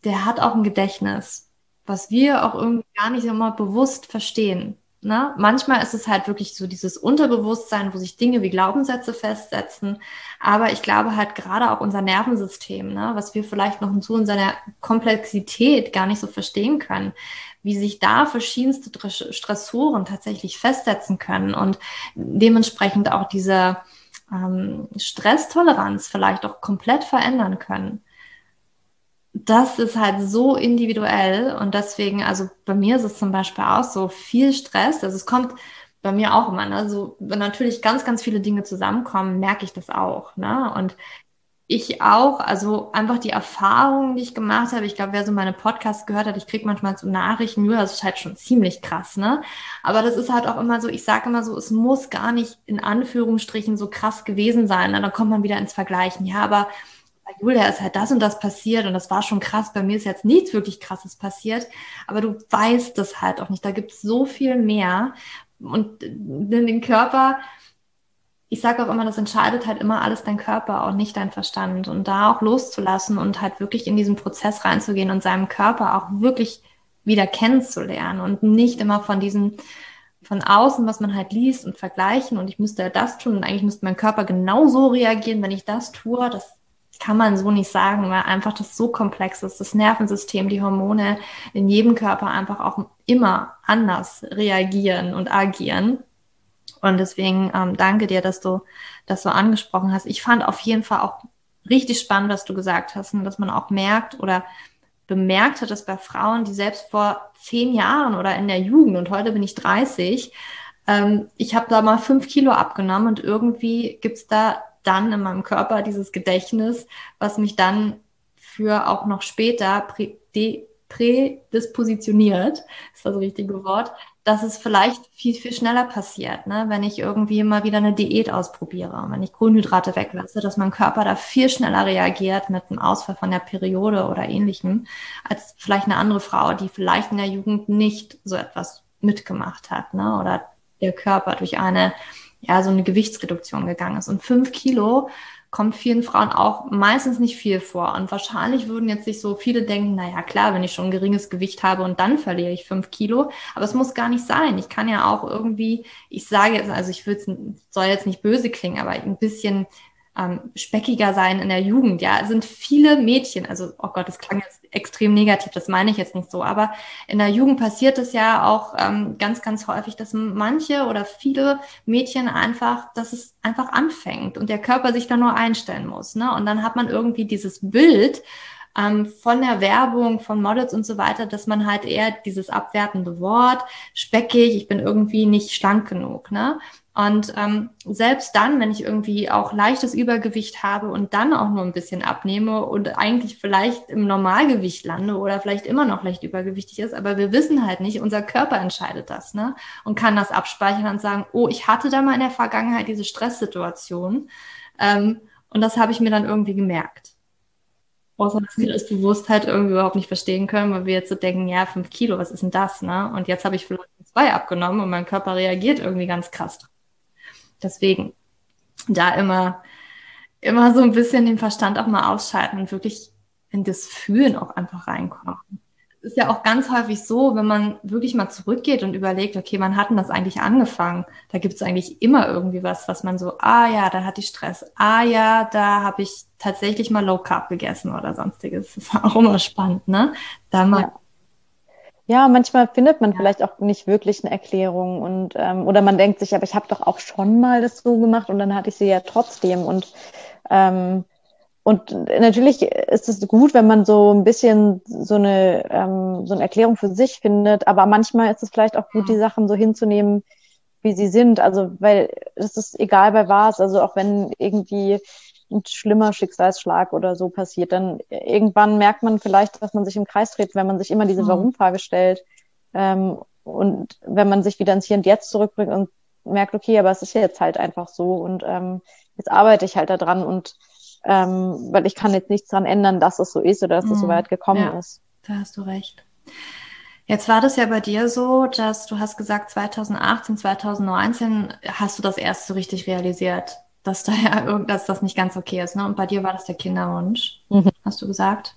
der hat auch ein Gedächtnis, was wir auch irgendwie gar nicht immer bewusst verstehen. Ne? Manchmal ist es halt wirklich so dieses Unterbewusstsein, wo sich Dinge wie Glaubenssätze festsetzen. Aber ich glaube halt gerade auch unser Nervensystem, ne? was wir vielleicht noch so in seiner Komplexität gar nicht so verstehen können, wie sich da verschiedenste Stressoren tatsächlich festsetzen können und dementsprechend auch diese ähm, Stresstoleranz vielleicht auch komplett verändern können das ist halt so individuell und deswegen, also bei mir ist es zum Beispiel auch so viel Stress. Also es kommt bei mir auch immer, ne? So, wenn natürlich ganz, ganz viele Dinge zusammenkommen, merke ich das auch, ne? Und ich auch, also einfach die Erfahrungen, die ich gemacht habe. Ich glaube, wer so meine Podcasts gehört hat, ich kriege manchmal so Nachrichten, ja, das ist halt schon ziemlich krass, ne? Aber das ist halt auch immer so, ich sage immer so, es muss gar nicht in Anführungsstrichen so krass gewesen sein. Ne? Dann kommt man wieder ins Vergleichen. Ja, aber Julia ist halt das und das passiert und das war schon krass. Bei mir ist jetzt nichts wirklich krasses passiert, aber du weißt es halt auch nicht. Da gibt es so viel mehr und in den Körper, ich sage auch immer, das entscheidet halt immer alles dein Körper, auch nicht dein Verstand. Und da auch loszulassen und halt wirklich in diesen Prozess reinzugehen und seinem Körper auch wirklich wieder kennenzulernen und nicht immer von diesen von außen, was man halt liest und vergleichen und ich müsste ja das tun und eigentlich müsste mein Körper genauso reagieren, wenn ich das tue. Das kann man so nicht sagen, weil einfach das so komplex ist. Das Nervensystem, die Hormone in jedem Körper einfach auch immer anders reagieren und agieren. Und deswegen ähm, danke dir, dass du das so angesprochen hast. Ich fand auf jeden Fall auch richtig spannend, was du gesagt hast, und dass man auch merkt oder bemerkt hat, dass bei Frauen, die selbst vor zehn Jahren oder in der Jugend und heute bin ich 30, ähm, ich habe da mal fünf Kilo abgenommen und irgendwie gibt's da dann in meinem Körper dieses Gedächtnis, was mich dann für auch noch später prä, prädispositioniert, ist das richtige Wort, dass es vielleicht viel, viel schneller passiert, ne? wenn ich irgendwie mal wieder eine Diät ausprobiere, wenn ich Kohlenhydrate weglasse, dass mein Körper da viel schneller reagiert mit einem Ausfall von der Periode oder ähnlichem, als vielleicht eine andere Frau, die vielleicht in der Jugend nicht so etwas mitgemacht hat, ne? oder der Körper durch eine ja, so eine Gewichtsreduktion gegangen ist. Und fünf Kilo kommt vielen Frauen auch meistens nicht viel vor. Und wahrscheinlich würden jetzt sich so viele denken, na ja, klar, wenn ich schon ein geringes Gewicht habe und dann verliere ich fünf Kilo. Aber es muss gar nicht sein. Ich kann ja auch irgendwie, ich sage jetzt, also ich will, soll jetzt nicht böse klingen, aber ein bisschen ähm, speckiger sein in der Jugend. Ja, es sind viele Mädchen, also, oh Gott, das klang jetzt extrem negativ, das meine ich jetzt nicht so, aber in der Jugend passiert es ja auch ähm, ganz, ganz häufig, dass manche oder viele Mädchen einfach, dass es einfach anfängt und der Körper sich da nur einstellen muss. Ne? Und dann hat man irgendwie dieses Bild, ähm, von der Werbung, von Models und so weiter, dass man halt eher dieses abwertende Wort, speckig, ich bin irgendwie nicht schlank genug, ne? Und ähm, selbst dann, wenn ich irgendwie auch leichtes Übergewicht habe und dann auch nur ein bisschen abnehme und eigentlich vielleicht im Normalgewicht lande oder vielleicht immer noch leicht übergewichtig ist, aber wir wissen halt nicht, unser Körper entscheidet das, ne? Und kann das abspeichern und sagen, oh, ich hatte da mal in der Vergangenheit diese Stresssituation ähm, und das habe ich mir dann irgendwie gemerkt. Außer dass wir das bewusst halt irgendwie überhaupt nicht verstehen können, weil wir jetzt so denken, ja, fünf Kilo, was ist denn das, ne? Und jetzt habe ich vielleicht zwei abgenommen und mein Körper reagiert irgendwie ganz krass drauf. Deswegen da immer, immer so ein bisschen den Verstand auch mal ausschalten und wirklich in das Fühlen auch einfach reinkommen. Es ist ja auch ganz häufig so, wenn man wirklich mal zurückgeht und überlegt, okay, wann hat denn das eigentlich angefangen? Da gibt es eigentlich immer irgendwie was, was man so, ah ja, da hatte ich Stress. Ah ja, da habe ich tatsächlich mal Low Carb gegessen oder sonstiges. Das ist auch immer spannend, ne? Da mal ja. Ja, manchmal findet man ja. vielleicht auch nicht wirklich eine Erklärung und ähm, oder man denkt sich, aber ich habe doch auch schon mal das so gemacht und dann hatte ich sie ja trotzdem und ähm, und natürlich ist es gut, wenn man so ein bisschen so eine ähm, so eine Erklärung für sich findet, aber manchmal ist es vielleicht auch gut, die Sachen so hinzunehmen, wie sie sind. Also weil es ist egal bei was, also auch wenn irgendwie ein schlimmer Schicksalsschlag oder so passiert, dann irgendwann merkt man vielleicht, dass man sich im Kreis dreht, wenn man sich immer diese mhm. Warum-Frage stellt. Ähm, und wenn man sich wieder ins Hier und Jetzt zurückbringt und merkt, okay, aber es ist ja jetzt halt einfach so und ähm, jetzt arbeite ich halt daran und ähm, weil ich kann jetzt nichts dran ändern, dass es so ist oder dass es mhm. so weit gekommen ja. ist. da hast du recht. Jetzt war das ja bei dir so, dass du hast gesagt, 2018, 2019 hast du das erst so richtig realisiert, dass da ja dass das nicht ganz okay ist. Ne? Und bei dir war das der Kinderwunsch, mhm. hast du gesagt,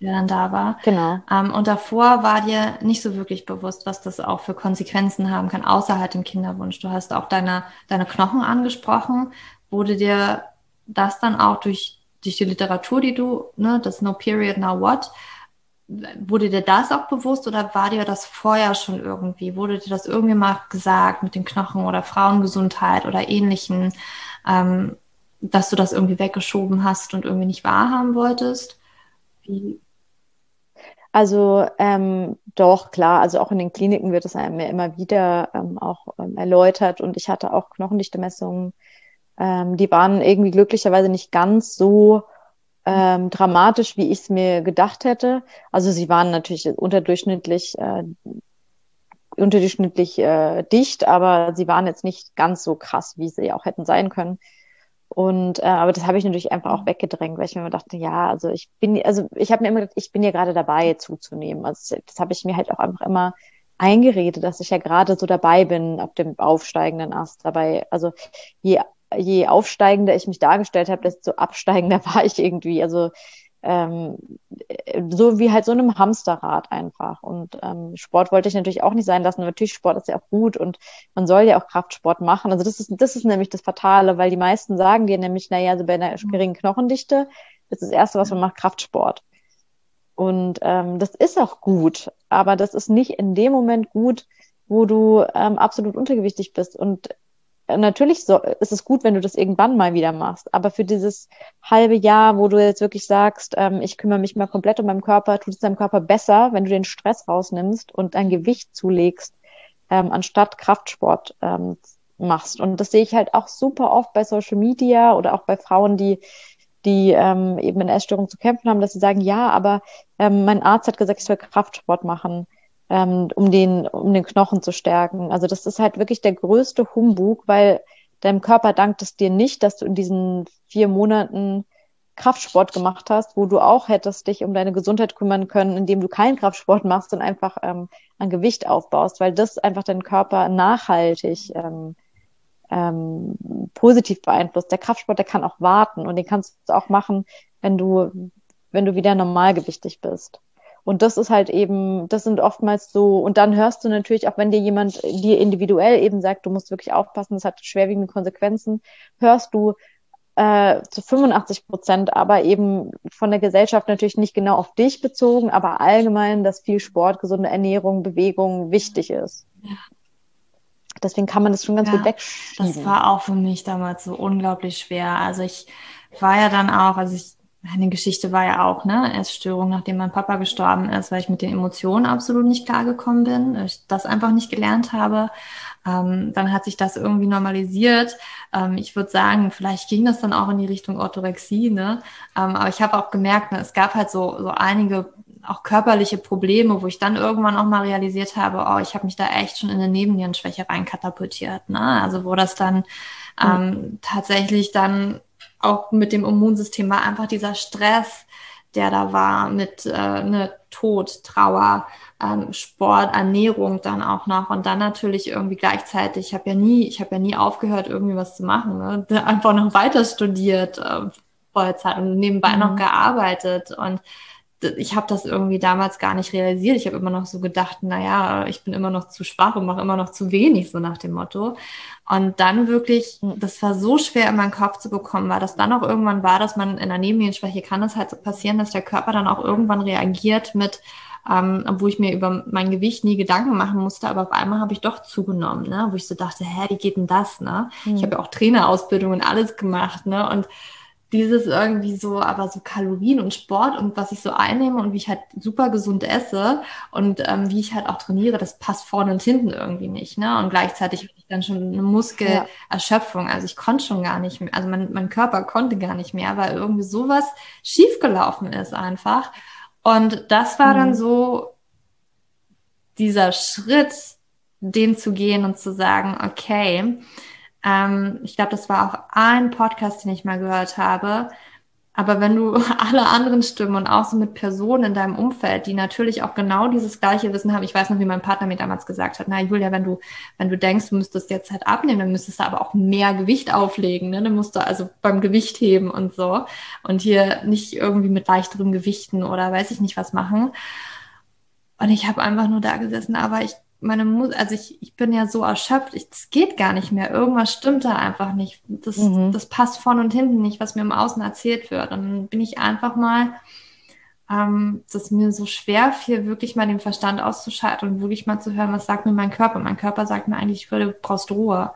der dann da war. Genau. Ähm, und davor war dir nicht so wirklich bewusst, was das auch für Konsequenzen haben kann, außer halt dem Kinderwunsch. Du hast auch deine, deine Knochen angesprochen. Wurde dir das dann auch durch, durch die Literatur, die du, ne, das No Period, Now What, wurde dir das auch bewusst oder war dir das vorher schon irgendwie? Wurde dir das irgendwie mal gesagt mit den Knochen oder Frauengesundheit oder ähnlichen, ähm, dass du das irgendwie weggeschoben hast und irgendwie nicht wahrhaben wolltest? Wie? Also ähm, doch, klar, also auch in den Kliniken wird es einem ja immer wieder ähm, auch ähm, erläutert und ich hatte auch Knochendichte-Messungen, ähm, die waren irgendwie glücklicherweise nicht ganz so ähm, dramatisch, wie ich es mir gedacht hätte. Also sie waren natürlich unterdurchschnittlich, äh, unterdurchschnittlich äh, dicht, aber sie waren jetzt nicht ganz so krass, wie sie auch hätten sein können. Und äh, aber das habe ich natürlich einfach auch weggedrängt, weil ich mir dachte, ja, also ich bin, also ich habe mir immer gedacht, ich bin ja gerade dabei zuzunehmen. Also das habe ich mir halt auch einfach immer eingeredet, dass ich ja gerade so dabei bin auf dem aufsteigenden Ast dabei. Also je je aufsteigender ich mich dargestellt habe, desto absteigender war ich irgendwie. Also ähm, so wie halt so einem Hamsterrad einfach. Und ähm, Sport wollte ich natürlich auch nicht sein lassen. natürlich Sport ist ja auch gut und man soll ja auch Kraftsport machen. Also das ist das ist nämlich das Fatale, weil die meisten sagen dir nämlich, naja, also bei einer mhm. geringen Knochendichte ist das erste, was man macht, Kraftsport. Und ähm, das ist auch gut, aber das ist nicht in dem Moment gut, wo du ähm, absolut untergewichtig bist. Und natürlich so, ist es gut, wenn du das irgendwann mal wieder machst. Aber für dieses halbe Jahr, wo du jetzt wirklich sagst, ähm, ich kümmere mich mal komplett um meinen Körper, tut es deinem Körper besser, wenn du den Stress rausnimmst und dein Gewicht zulegst, ähm, anstatt Kraftsport ähm, machst. Und das sehe ich halt auch super oft bei Social Media oder auch bei Frauen, die die ähm, eben in Essstörung zu kämpfen haben, dass sie sagen, ja, aber ähm, mein Arzt hat gesagt, ich soll Kraftsport machen ähm, um, den, um den Knochen zu stärken. Also das ist halt wirklich der größte Humbug, weil deinem Körper dankt es dir nicht, dass du in diesen vier Monaten Kraftsport gemacht hast, wo du auch hättest dich um deine Gesundheit kümmern können, indem du keinen Kraftsport machst und einfach ähm, an Gewicht aufbaust, weil das einfach deinen Körper nachhaltig ähm, ähm, positiv beeinflusst. Der Kraftsport, der kann auch warten und den kannst du auch machen, wenn du, wenn du wieder normalgewichtig bist. Und das ist halt eben, das sind oftmals so, und dann hörst du natürlich auch, wenn dir jemand dir individuell eben sagt, du musst wirklich aufpassen, das hat schwerwiegende Konsequenzen, hörst du äh, zu 85 Prozent, aber eben von der Gesellschaft natürlich nicht genau auf dich bezogen, aber allgemein, dass viel Sport, gesunde Ernährung, Bewegung wichtig ist. Ja. Deswegen kann man das schon ganz ja, gut wegschieben. Das war auch für mich damals so unglaublich schwer. Also ich war ja dann auch, also ich meine Geschichte war ja auch, ne, Essstörung, nachdem mein Papa gestorben ist, weil ich mit den Emotionen absolut nicht klargekommen bin, ich das einfach nicht gelernt habe. Ähm, dann hat sich das irgendwie normalisiert. Ähm, ich würde sagen, vielleicht ging das dann auch in die Richtung Orthorexie, ne? Ähm, aber ich habe auch gemerkt, ne, es gab halt so, so einige auch körperliche Probleme, wo ich dann irgendwann auch mal realisiert habe, oh, ich habe mich da echt schon in eine Nebennierenschwäche reinkatapultiert. Ne? Also wo das dann ähm, mhm. tatsächlich dann auch mit dem Immunsystem war einfach dieser Stress, der da war mit äh, ne, Tod, Trauer, ähm, Sport, Ernährung dann auch noch und dann natürlich irgendwie gleichzeitig. Ich habe ja nie, ich habe ja nie aufgehört, irgendwie was zu machen. Ne? Einfach noch weiter studiert, äh, Vollzeit und nebenbei mhm. noch gearbeitet und ich habe das irgendwie damals gar nicht realisiert. Ich habe immer noch so gedacht, naja, ich bin immer noch zu schwach und mache immer noch zu wenig, so nach dem Motto. Und dann wirklich, das war so schwer in meinen Kopf zu bekommen, weil das dann auch irgendwann war, dass man in der Nebennierenschwäche kann es halt so passieren, dass der Körper dann auch irgendwann reagiert mit, ähm, obwohl ich mir über mein Gewicht nie Gedanken machen musste, aber auf einmal habe ich doch zugenommen, ne? wo ich so dachte, hä, wie geht denn das? Ne? Mhm. Ich habe ja auch Trainerausbildung und alles gemacht, ne? Und dieses irgendwie so, aber so Kalorien und Sport und was ich so einnehme und wie ich halt super gesund esse und ähm, wie ich halt auch trainiere, das passt vorne und hinten irgendwie nicht. Ne? Und gleichzeitig habe ich dann schon eine Muskelerschöpfung. Also ich konnte schon gar nicht mehr, also mein, mein Körper konnte gar nicht mehr, weil irgendwie sowas schiefgelaufen ist einfach. Und das war mhm. dann so dieser Schritt, den zu gehen und zu sagen, okay, ähm, ich glaube, das war auch ein Podcast, den ich mal gehört habe. aber wenn du alle anderen Stimmen und auch so mit Personen in deinem Umfeld, die natürlich auch genau dieses gleiche Wissen haben, ich weiß noch, wie mein Partner mir damals gesagt hat, na Julia, wenn du, wenn du denkst, du müsstest jetzt halt abnehmen, dann müsstest du aber auch mehr Gewicht auflegen, ne? Dann musst du also beim Gewicht heben und so und hier nicht irgendwie mit leichterem Gewichten oder weiß ich nicht was machen. Und ich habe einfach nur da gesessen, aber ich meine Mus also ich, ich bin ja so erschöpft, es geht gar nicht mehr. Irgendwas stimmt da einfach nicht. Das, mhm. das passt vorne und hinten nicht, was mir im Außen erzählt wird. Und dann bin ich einfach mal, ähm, dass mir so schwer fiel, wirklich mal den Verstand auszuschalten und wirklich mal zu hören, was sagt mir mein Körper. Mein Körper sagt mir eigentlich, ich würde, du brauchst Ruhe.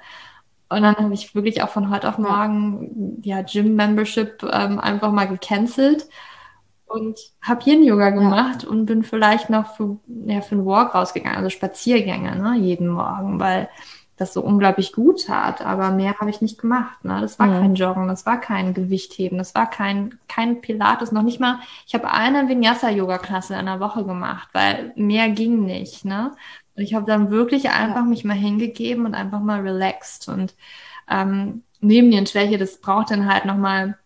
Und dann habe ich wirklich auch von heute auf morgen ja, Gym-Membership ähm, einfach mal gecancelt und habe Yin-Yoga gemacht ja. und bin vielleicht noch für, ja, für einen Walk rausgegangen, also Spaziergänge, ne, jeden Morgen, weil das so unglaublich gut tat. Aber mehr habe ich nicht gemacht. Ne? Das war mhm. kein Joggen, das war kein Gewichtheben, das war kein, kein Pilates, noch nicht mal. Ich habe eine Vinyasa-Yoga-Klasse in der Woche gemacht, weil mehr ging nicht. Ne? Und ich habe dann wirklich einfach ja. mich mal hingegeben und einfach mal relaxed. Und ähm, neben den Schwäche, das braucht dann halt nochmal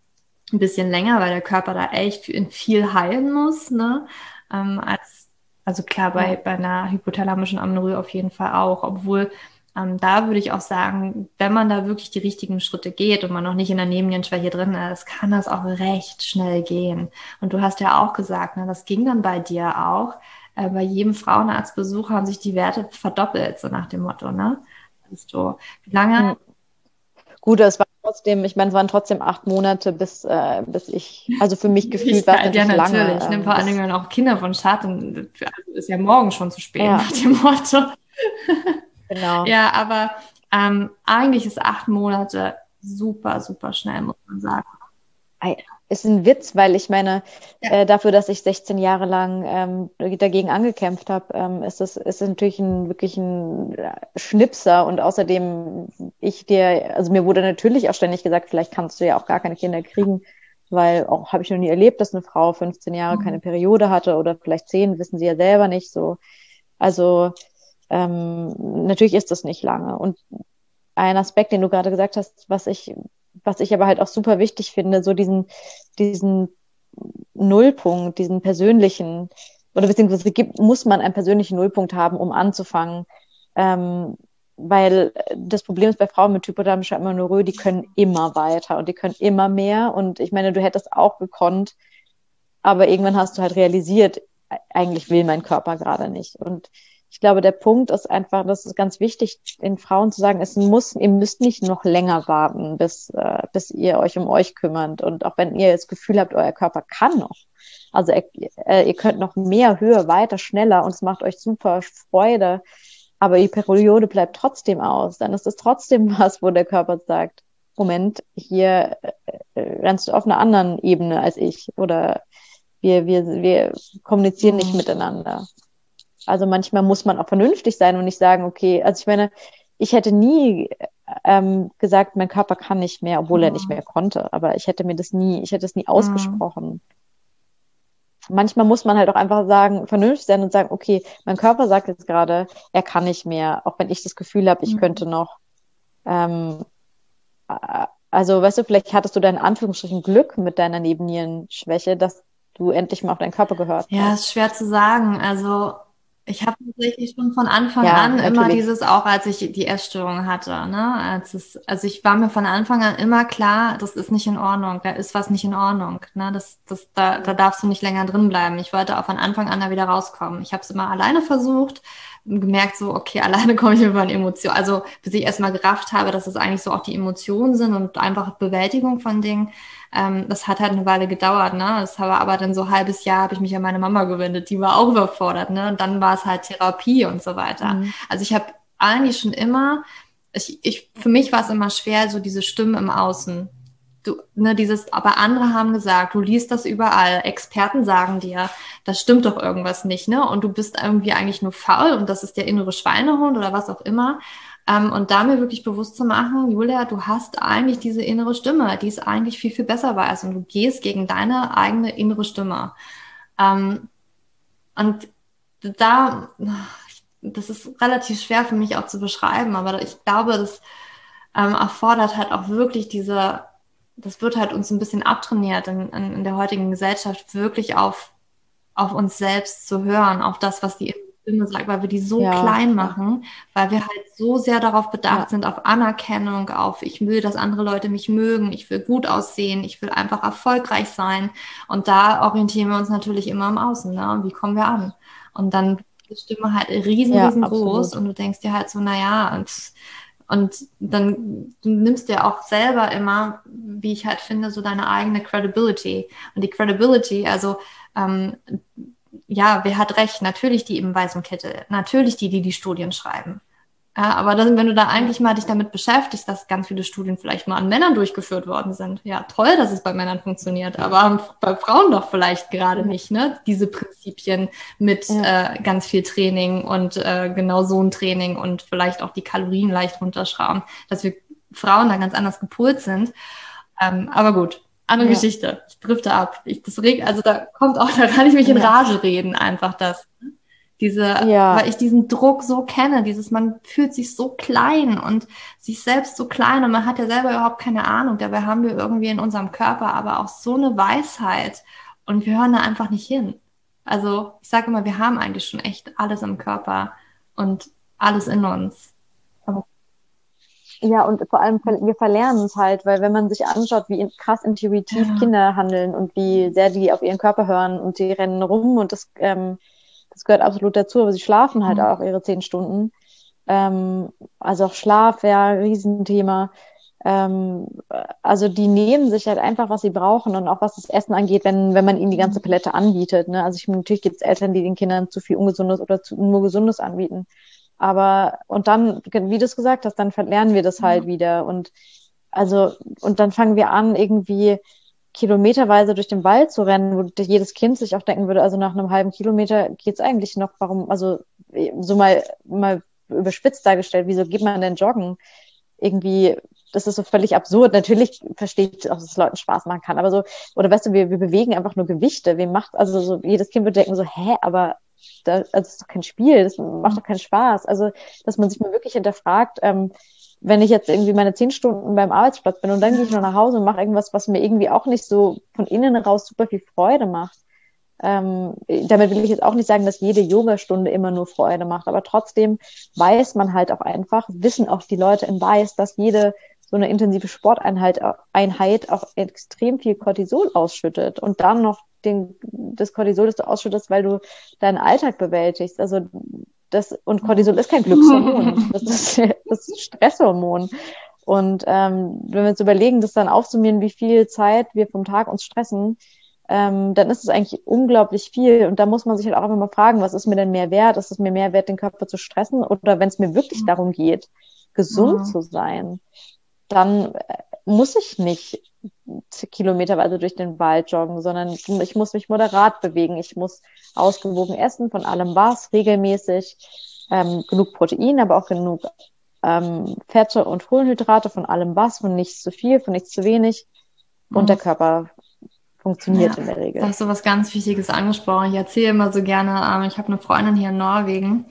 ein bisschen länger, weil der Körper da echt in viel heilen muss, ne? Ähm, als, also klar, bei, bei einer hypothalamischen Amenorrhoe auf jeden Fall auch, obwohl ähm, da würde ich auch sagen, wenn man da wirklich die richtigen Schritte geht und man noch nicht in der Nebennierenschwäche drin ist, kann das auch recht schnell gehen. Und du hast ja auch gesagt, ne, das ging dann bei dir auch. Äh, bei jedem Frauenarztbesuch haben sich die Werte verdoppelt, so nach dem Motto, ne? Also, wie lange? Hm. Gut, es war trotzdem, ich meine, es waren trotzdem acht Monate, bis, äh, bis ich, also für mich gefühlt war es natürlich ja, natürlich. lange. Ich nehme vor allen Dingen auch Kinder von Start und also ist ja morgen schon zu spät ja. nach dem Motto. Genau. ja, aber ähm, eigentlich ist acht Monate super, super schnell, muss man sagen ist ein Witz, weil ich meine, ja. äh, dafür, dass ich 16 Jahre lang ähm, dagegen angekämpft habe, ähm, ist das ist natürlich ein wirklich ein äh, Schnipser und außerdem ich dir, also mir wurde natürlich auch ständig gesagt, vielleicht kannst du ja auch gar keine Kinder kriegen, weil auch habe ich noch nie erlebt, dass eine Frau 15 Jahre mhm. keine Periode hatte oder vielleicht 10, wissen sie ja selber nicht so. Also ähm, natürlich ist das nicht lange und ein Aspekt, den du gerade gesagt hast, was ich was ich aber halt auch super wichtig finde, so diesen, diesen Nullpunkt, diesen persönlichen, oder beziehungsweise gibt, muss man einen persönlichen Nullpunkt haben, um anzufangen. Ähm, weil das Problem ist bei Frauen mit hypothalamischer Amenorrhoe, die können immer weiter und die können immer mehr. Und ich meine, du hättest auch gekonnt, aber irgendwann hast du halt realisiert, eigentlich will mein Körper gerade nicht. Und ich glaube, der Punkt ist einfach, das ist ganz wichtig, den Frauen zu sagen, es muss, ihr müsst nicht noch länger warten, bis, äh, bis ihr euch um euch kümmert. Und auch wenn ihr das Gefühl habt, euer Körper kann noch. Also äh, ihr könnt noch mehr, höher, weiter, schneller und es macht euch super Freude. Aber die Periode bleibt trotzdem aus. Dann ist es trotzdem was, wo der Körper sagt, Moment, hier äh, rennst du auf einer anderen Ebene als ich oder wir, wir, wir kommunizieren nicht mhm. miteinander. Also manchmal muss man auch vernünftig sein und nicht sagen, okay, also ich meine, ich hätte nie ähm, gesagt, mein Körper kann nicht mehr, obwohl mhm. er nicht mhm. mehr konnte. Aber ich hätte mir das nie, ich hätte es nie ausgesprochen. Mhm. Manchmal muss man halt auch einfach sagen, vernünftig sein und sagen, okay, mein Körper sagt jetzt gerade, er kann nicht mehr, auch wenn ich das Gefühl habe, ich mhm. könnte noch. Ähm, also, weißt du, vielleicht hattest du dein Anführungsstrichen Glück mit deiner Nebennierenschwäche, dass du endlich mal auf deinen Körper gehört hast. Ja, ist schwer zu sagen. Also ich habe tatsächlich schon von Anfang ja, an natürlich. immer dieses, auch als ich die Essstörung hatte, ne? Als es, also ich war mir von Anfang an immer klar, das ist nicht in Ordnung, da ist was nicht in Ordnung. Ne? Das, das, da, da darfst du nicht länger drin bleiben. Ich wollte auch von Anfang an da wieder rauskommen. Ich habe es immer alleine versucht, gemerkt, so, okay, alleine komme ich über eine Emotion. Also bis ich erstmal gerafft habe, dass es eigentlich so auch die Emotionen sind und einfach Bewältigung von Dingen. Ähm, das hat halt eine Weile gedauert, ne? Das war aber dann so ein halbes Jahr habe ich mich an meine Mama gewendet, die war auch überfordert, ne? Und dann war es halt Therapie und so weiter. Mhm. Also ich habe eigentlich schon immer, ich, ich, für mich war es immer schwer, so diese Stimmen im Außen. Du, ne, dieses, aber andere haben gesagt, du liest das überall, Experten sagen dir, das stimmt doch irgendwas nicht, ne? Und du bist irgendwie eigentlich nur faul und das ist der innere Schweinehund oder was auch immer. Ähm, und da mir wirklich bewusst zu machen, Julia, du hast eigentlich diese innere Stimme, die ist eigentlich viel, viel besser weiß und du gehst gegen deine eigene innere Stimme. Ähm, und da, das ist relativ schwer für mich auch zu beschreiben, aber ich glaube, das ähm, erfordert halt auch wirklich diese das wird halt uns ein bisschen abtrainiert in, in, in der heutigen Gesellschaft, wirklich auf, auf uns selbst zu hören, auf das, was die Stimme sagt, weil wir die so ja. klein machen, weil wir halt so sehr darauf bedacht ja. sind, auf Anerkennung, auf ich will, dass andere Leute mich mögen, ich will gut aussehen, ich will einfach erfolgreich sein. Und da orientieren wir uns natürlich immer im Außen, ne? Und wie kommen wir an? Und dann die Stimme halt riesen, ja, riesengroß absolut. und du denkst dir halt so, naja, und und dann du nimmst dir auch selber immer, wie ich halt finde, so deine eigene Credibility. Und die Credibility, also ähm, ja, wer hat recht? Natürlich die im weißen Kittel, natürlich die, die die Studien schreiben. Ja, aber das, wenn du da eigentlich mal dich damit beschäftigst, dass ganz viele Studien vielleicht mal an Männern durchgeführt worden sind, ja, toll, dass es bei Männern funktioniert, aber bei Frauen doch vielleicht gerade nicht, ne? Diese Prinzipien mit ja. äh, ganz viel Training und äh, genau so ein Training und vielleicht auch die Kalorien leicht runterschrauben, dass wir Frauen da ganz anders gepolt sind. Ähm, aber gut, andere ja. Geschichte. Ich drifte ab. Ich, das reg, also da kommt auch, da kann ich mich in Rage reden, einfach das. Diese, ja. weil ich diesen Druck so kenne, dieses, man fühlt sich so klein und sich selbst so klein und man hat ja selber überhaupt keine Ahnung. Dabei haben wir irgendwie in unserem Körper aber auch so eine Weisheit und wir hören da einfach nicht hin. Also ich sage immer, wir haben eigentlich schon echt alles im Körper und alles in uns. Ja, und vor allem, wir verlernen es halt, weil wenn man sich anschaut, wie krass intuitiv ja. Kinder handeln und wie sehr die auf ihren Körper hören und die rennen rum und das, ähm, das gehört absolut dazu, aber sie schlafen halt mhm. auch ihre zehn Stunden. Ähm, also auch Schlaf wäre ja ein Riesenthema. Ähm, also die nehmen sich halt einfach, was sie brauchen und auch was das Essen angeht, wenn, wenn man ihnen die ganze mhm. Palette anbietet. Ne? Also ich, natürlich gibt es Eltern, die den Kindern zu viel Ungesundes oder zu, nur Gesundes anbieten. Aber, und dann, wie du es gesagt hast, dann verlernen wir das halt ja. wieder. Und also, und dann fangen wir an, irgendwie kilometerweise durch den Wald zu rennen, wo jedes Kind sich auch denken würde, also nach einem halben Kilometer geht's eigentlich noch, warum, also so mal, mal überspitzt dargestellt, wieso geht man denn joggen? Irgendwie, das ist so völlig absurd. Natürlich verstehe ich auch, dass es Leuten Spaß machen kann, aber so, oder weißt du, wir, wir bewegen einfach nur Gewichte. Wem macht, also so, jedes Kind würde denken so, hä, aber da, also das ist doch kein Spiel, das macht doch keinen Spaß. Also, dass man sich mal wirklich hinterfragt, ähm, wenn ich jetzt irgendwie meine zehn Stunden beim Arbeitsplatz bin und dann gehe ich noch nach Hause und mache irgendwas, was mir irgendwie auch nicht so von innen raus super viel Freude macht. Ähm, damit will ich jetzt auch nicht sagen, dass jede Yogastunde immer nur Freude macht, aber trotzdem weiß man halt auch einfach, wissen auch die Leute im Weiß, dass jede so eine intensive Sporteinheit Einheit auch extrem viel Cortisol ausschüttet und dann noch den, das Cortisol, das du ausschüttest, weil du deinen Alltag bewältigst. Also das, und Cortisol ist kein Glückshormon, das ist, das ist Stresshormon. Und ähm, wenn wir uns überlegen, das dann aufsummieren, wie viel Zeit wir vom Tag uns stressen, ähm, dann ist es eigentlich unglaublich viel. Und da muss man sich halt auch immer mal fragen, was ist mir denn mehr wert? Ist es mir mehr wert, den Körper zu stressen? Oder wenn es mir wirklich darum geht, gesund ja. zu sein, dann äh, muss ich nicht kilometerweise durch den Wald joggen, sondern ich muss mich moderat bewegen. Ich muss ausgewogen essen, von allem was, regelmäßig, ähm, genug Protein, aber auch genug ähm, Fette und Kohlenhydrate, von allem was, von nichts zu viel, von nichts zu wenig. Und mhm. der Körper funktioniert ja, in der Regel. Da hast du was ganz Wichtiges angesprochen. Ich erzähle immer so gerne, ähm, ich habe eine Freundin hier in Norwegen,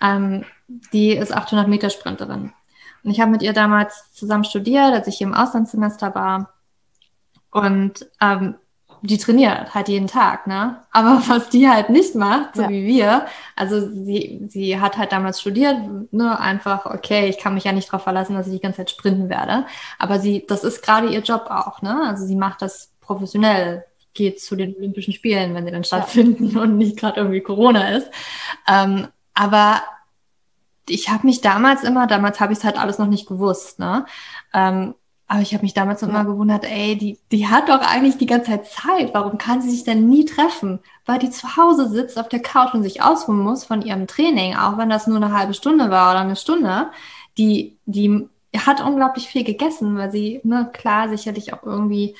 ähm, die ist 800 Meter Sprinterin. Und ich habe mit ihr damals zusammen studiert, als ich hier im Auslandssemester war. Und ähm, die trainiert halt jeden Tag, ne? Aber was die halt nicht macht, so ja. wie wir, also sie, sie hat halt damals studiert, ne, einfach, okay, ich kann mich ja nicht darauf verlassen, dass ich die ganze Zeit sprinten werde. Aber sie, das ist gerade ihr Job auch, ne? Also sie macht das professionell, geht zu den Olympischen Spielen, wenn sie dann stattfinden ja. und nicht gerade irgendwie Corona ist. Ähm, aber ich habe mich damals immer, damals habe ich es halt alles noch nicht gewusst, ne? Ähm, aber ich habe mich damals ja. immer gewundert, ey, die, die hat doch eigentlich die ganze Zeit Zeit. Warum kann sie sich denn nie treffen? Weil die zu Hause sitzt auf der Couch und sich ausruhen muss von ihrem Training, auch wenn das nur eine halbe Stunde war oder eine Stunde. Die, die hat unglaublich viel gegessen, weil sie, ne, klar, sicherlich auch irgendwie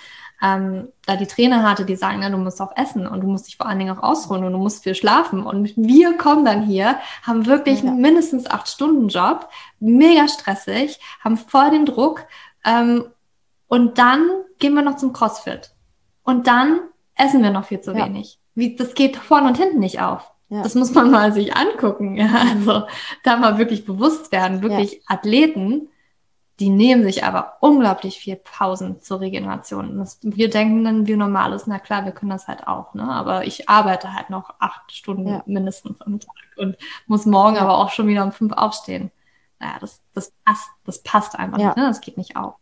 ähm, da die Trainer hatte, die sagen, na, du musst auch essen und du musst dich vor allen Dingen auch ausruhen und du musst viel schlafen. Und wir kommen dann hier, haben wirklich ja. einen mindestens acht Stunden Job, mega stressig, haben voll den Druck ähm, und dann gehen wir noch zum CrossFit und dann essen wir noch viel zu ja. wenig. Wie, das geht vorne und hinten nicht auf. Ja. Das muss man mal sich angucken. Ja, also da mal wirklich bewusst werden, wirklich Athleten Die nehmen sich aber unglaublich viel Pausen zur Regeneration. Das, wir denken dann, wie normal ist, na klar, wir können das halt auch, ne? Aber ich arbeite halt noch acht Stunden ja. mindestens am Tag und muss morgen ja. aber auch schon wieder um fünf aufstehen. Naja, das, das passt, das passt einfach ja. nicht, ne? Das geht nicht auf.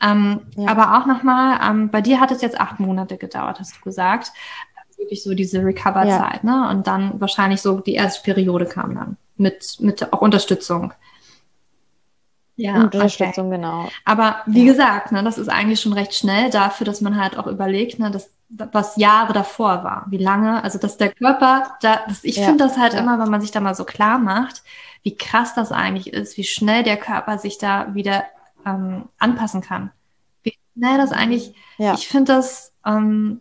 Ähm, aber auch nochmal, ähm, bei dir hat es jetzt acht Monate gedauert, hast du gesagt. Wirklich so diese Recover-Zeit, ne? Und dann wahrscheinlich so die erste Periode kam dann mit, mit auch Unterstützung. Ja, Unterstützung, okay. genau. Aber wie ja. gesagt, ne, das ist eigentlich schon recht schnell dafür, dass man halt auch überlegt, ne, dass, was Jahre davor war, wie lange, also dass der Körper, da, das, ich ja. finde das halt ja. immer, wenn man sich da mal so klar macht, wie krass das eigentlich ist, wie schnell der Körper sich da wieder ähm, anpassen kann. Wie schnell das eigentlich, ich finde das ähm,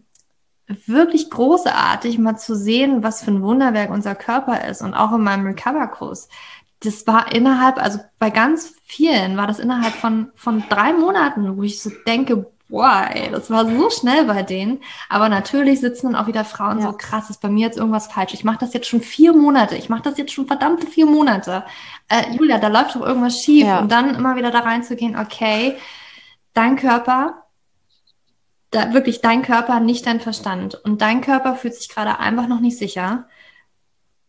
wirklich großartig, mal zu sehen, was für ein Wunderwerk unser Körper ist und auch in meinem Recover-Kurs das war innerhalb, also bei ganz vielen war das innerhalb von, von drei Monaten, wo ich so denke, boah, ey, das war so schnell bei denen. Aber natürlich sitzen dann auch wieder Frauen ja. so, krass, ist bei mir jetzt irgendwas falsch. Ich mache das jetzt schon vier Monate. Ich mache das jetzt schon verdammte vier Monate. Äh, Julia, da läuft doch irgendwas schief. Ja. Und dann immer wieder da reinzugehen, okay, dein Körper, da, wirklich dein Körper, nicht dein Verstand. Und dein Körper fühlt sich gerade einfach noch nicht sicher.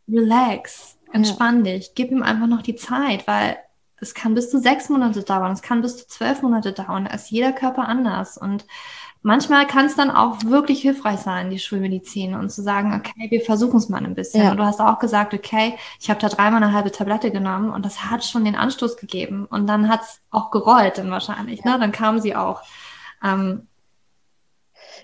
Relax Entspann ja. dich, gib ihm einfach noch die Zeit, weil es kann bis zu sechs Monate dauern, es kann bis zu zwölf Monate dauern, da ist jeder Körper anders. Und manchmal kann es dann auch wirklich hilfreich sein, die Schulmedizin, und zu sagen, okay, wir versuchen es mal ein bisschen. Ja. Und du hast auch gesagt, okay, ich habe da dreimal eine halbe Tablette genommen und das hat schon den Anstoß gegeben. Und dann hat es auch gerollt dann wahrscheinlich, ja. ne? Dann kam sie auch. Ähm,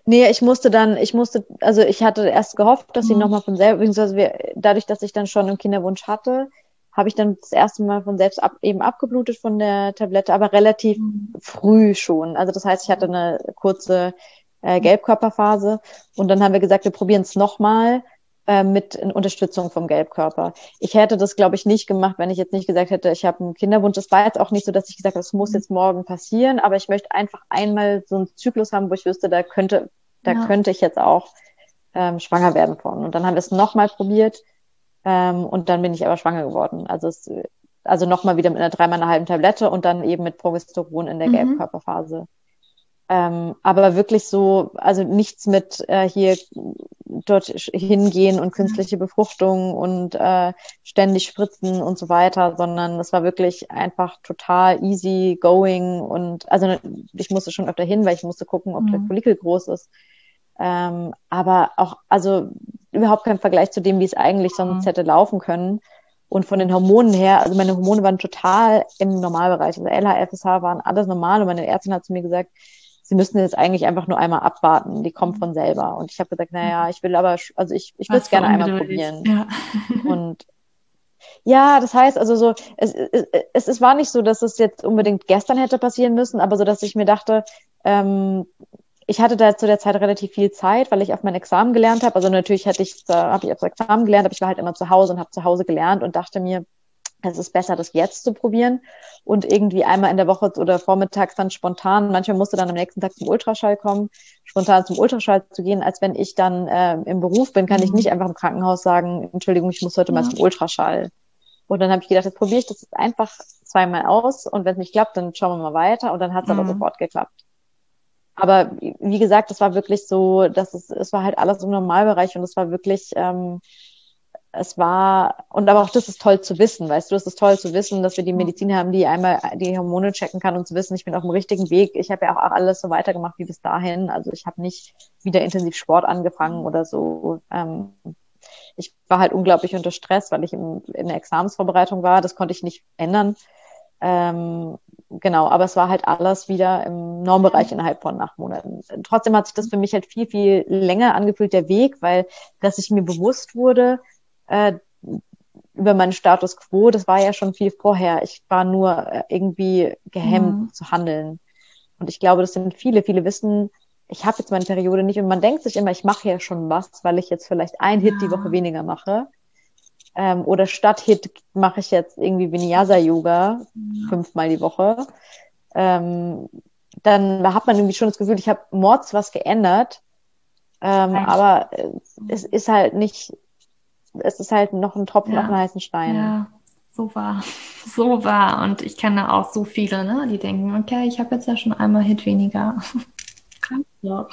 Nee, ich musste dann, ich musste, also ich hatte erst gehofft, dass sie mhm. nochmal von selbst, beziehungsweise wir, dadurch, dass ich dann schon einen Kinderwunsch hatte, habe ich dann das erste Mal von selbst ab, eben abgeblutet von der Tablette, aber relativ mhm. früh schon. Also das heißt, ich hatte eine kurze äh, Gelbkörperphase und dann haben wir gesagt, wir probieren es nochmal äh, mit Unterstützung vom Gelbkörper. Ich hätte das, glaube ich, nicht gemacht, wenn ich jetzt nicht gesagt hätte, ich habe einen Kinderwunsch. Es war jetzt auch nicht so, dass ich gesagt habe, es muss mhm. jetzt morgen passieren, aber ich möchte einfach einmal so einen Zyklus haben, wo ich wüsste, da könnte, da ja. könnte ich jetzt auch ähm, schwanger werden von. Und dann haben wir es nochmal probiert ähm, und dann bin ich aber schwanger geworden. Also es, also nochmal wieder mit einer dreimal einer halben Tablette und dann eben mit Progesteron in der mhm. Gelbkörperphase. Ähm, aber wirklich so, also nichts mit äh, hier dort hingehen und künstliche Befruchtung und äh, ständig spritzen und so weiter, sondern das war wirklich einfach total easy going und also ich musste schon öfter hin, weil ich musste gucken, ob mhm. der Follikel groß ist. Ähm, aber auch, also überhaupt kein Vergleich zu dem, wie es eigentlich sonst mhm. hätte laufen können. Und von den Hormonen her, also meine Hormone waren total im Normalbereich. Also LH, FSH waren alles normal und meine Ärztin hat zu mir gesagt, sie müssen jetzt eigentlich einfach nur einmal abwarten, die kommen von selber. Und ich habe gesagt, naja, ich will aber, also ich, ich würde es gerne einmal probieren. Ja. Und ja, das heißt also so, es, es, es, war nicht so, dass es jetzt unbedingt gestern hätte passieren müssen, aber so, dass ich mir dachte, ähm, ich hatte da zu der Zeit relativ viel Zeit, weil ich auf mein Examen gelernt habe. Also natürlich hatte ich, habe ich auf Examen gelernt, aber ich war halt immer zu Hause und habe zu Hause gelernt und dachte mir, es ist besser, das jetzt zu probieren und irgendwie einmal in der Woche oder vormittags dann spontan, manchmal musste dann am nächsten Tag zum Ultraschall kommen, spontan zum Ultraschall zu gehen, als wenn ich dann äh, im Beruf bin, kann mhm. ich nicht einfach im Krankenhaus sagen, Entschuldigung, ich muss heute ja. mal zum Ultraschall. Und dann habe ich gedacht, jetzt probiere ich das einfach zweimal aus und wenn es nicht klappt, dann schauen wir mal weiter und dann hat es mhm. aber sofort geklappt. Aber wie gesagt, es war wirklich so, dass es, es war halt alles im Normalbereich und es war wirklich ähm, es war, und aber auch das ist toll zu wissen, weißt du, es ist toll zu wissen, dass wir die Medizin haben, die einmal die Hormone checken kann und zu wissen, ich bin auf dem richtigen Weg. Ich habe ja auch alles so weitergemacht wie bis dahin. Also ich habe nicht wieder intensiv Sport angefangen oder so. Ähm, ich war halt unglaublich unter Stress, weil ich im, in der Examensvorbereitung war. Das konnte ich nicht ändern. Ähm, genau, aber es war halt alles wieder im Normbereich innerhalb von acht Monaten. Trotzdem hat sich das für mich halt viel, viel länger angefühlt, der Weg, weil, dass ich mir bewusst wurde, äh, über meinen Status quo, das war ja schon viel vorher. Ich war nur äh, irgendwie gehemmt mhm. zu handeln. Und ich glaube, das sind viele, viele wissen, ich habe jetzt meine Periode nicht und man denkt sich immer, ich mache ja schon was, weil ich jetzt vielleicht ein Hit die Woche weniger mache. Ähm, oder statt Hit mache ich jetzt irgendwie Vinyasa-Yoga mhm. fünfmal die Woche. Ähm, dann hat man irgendwie schon das Gefühl, ich habe Mords was geändert. Ähm, aber es ist halt nicht es ist halt noch ein Tropfen ja. auf den heißen Stein. Ja. so wahr. So wahr. Und ich kenne auch so viele, ne, die denken, okay, ich habe jetzt ja schon einmal Hit weniger. ja.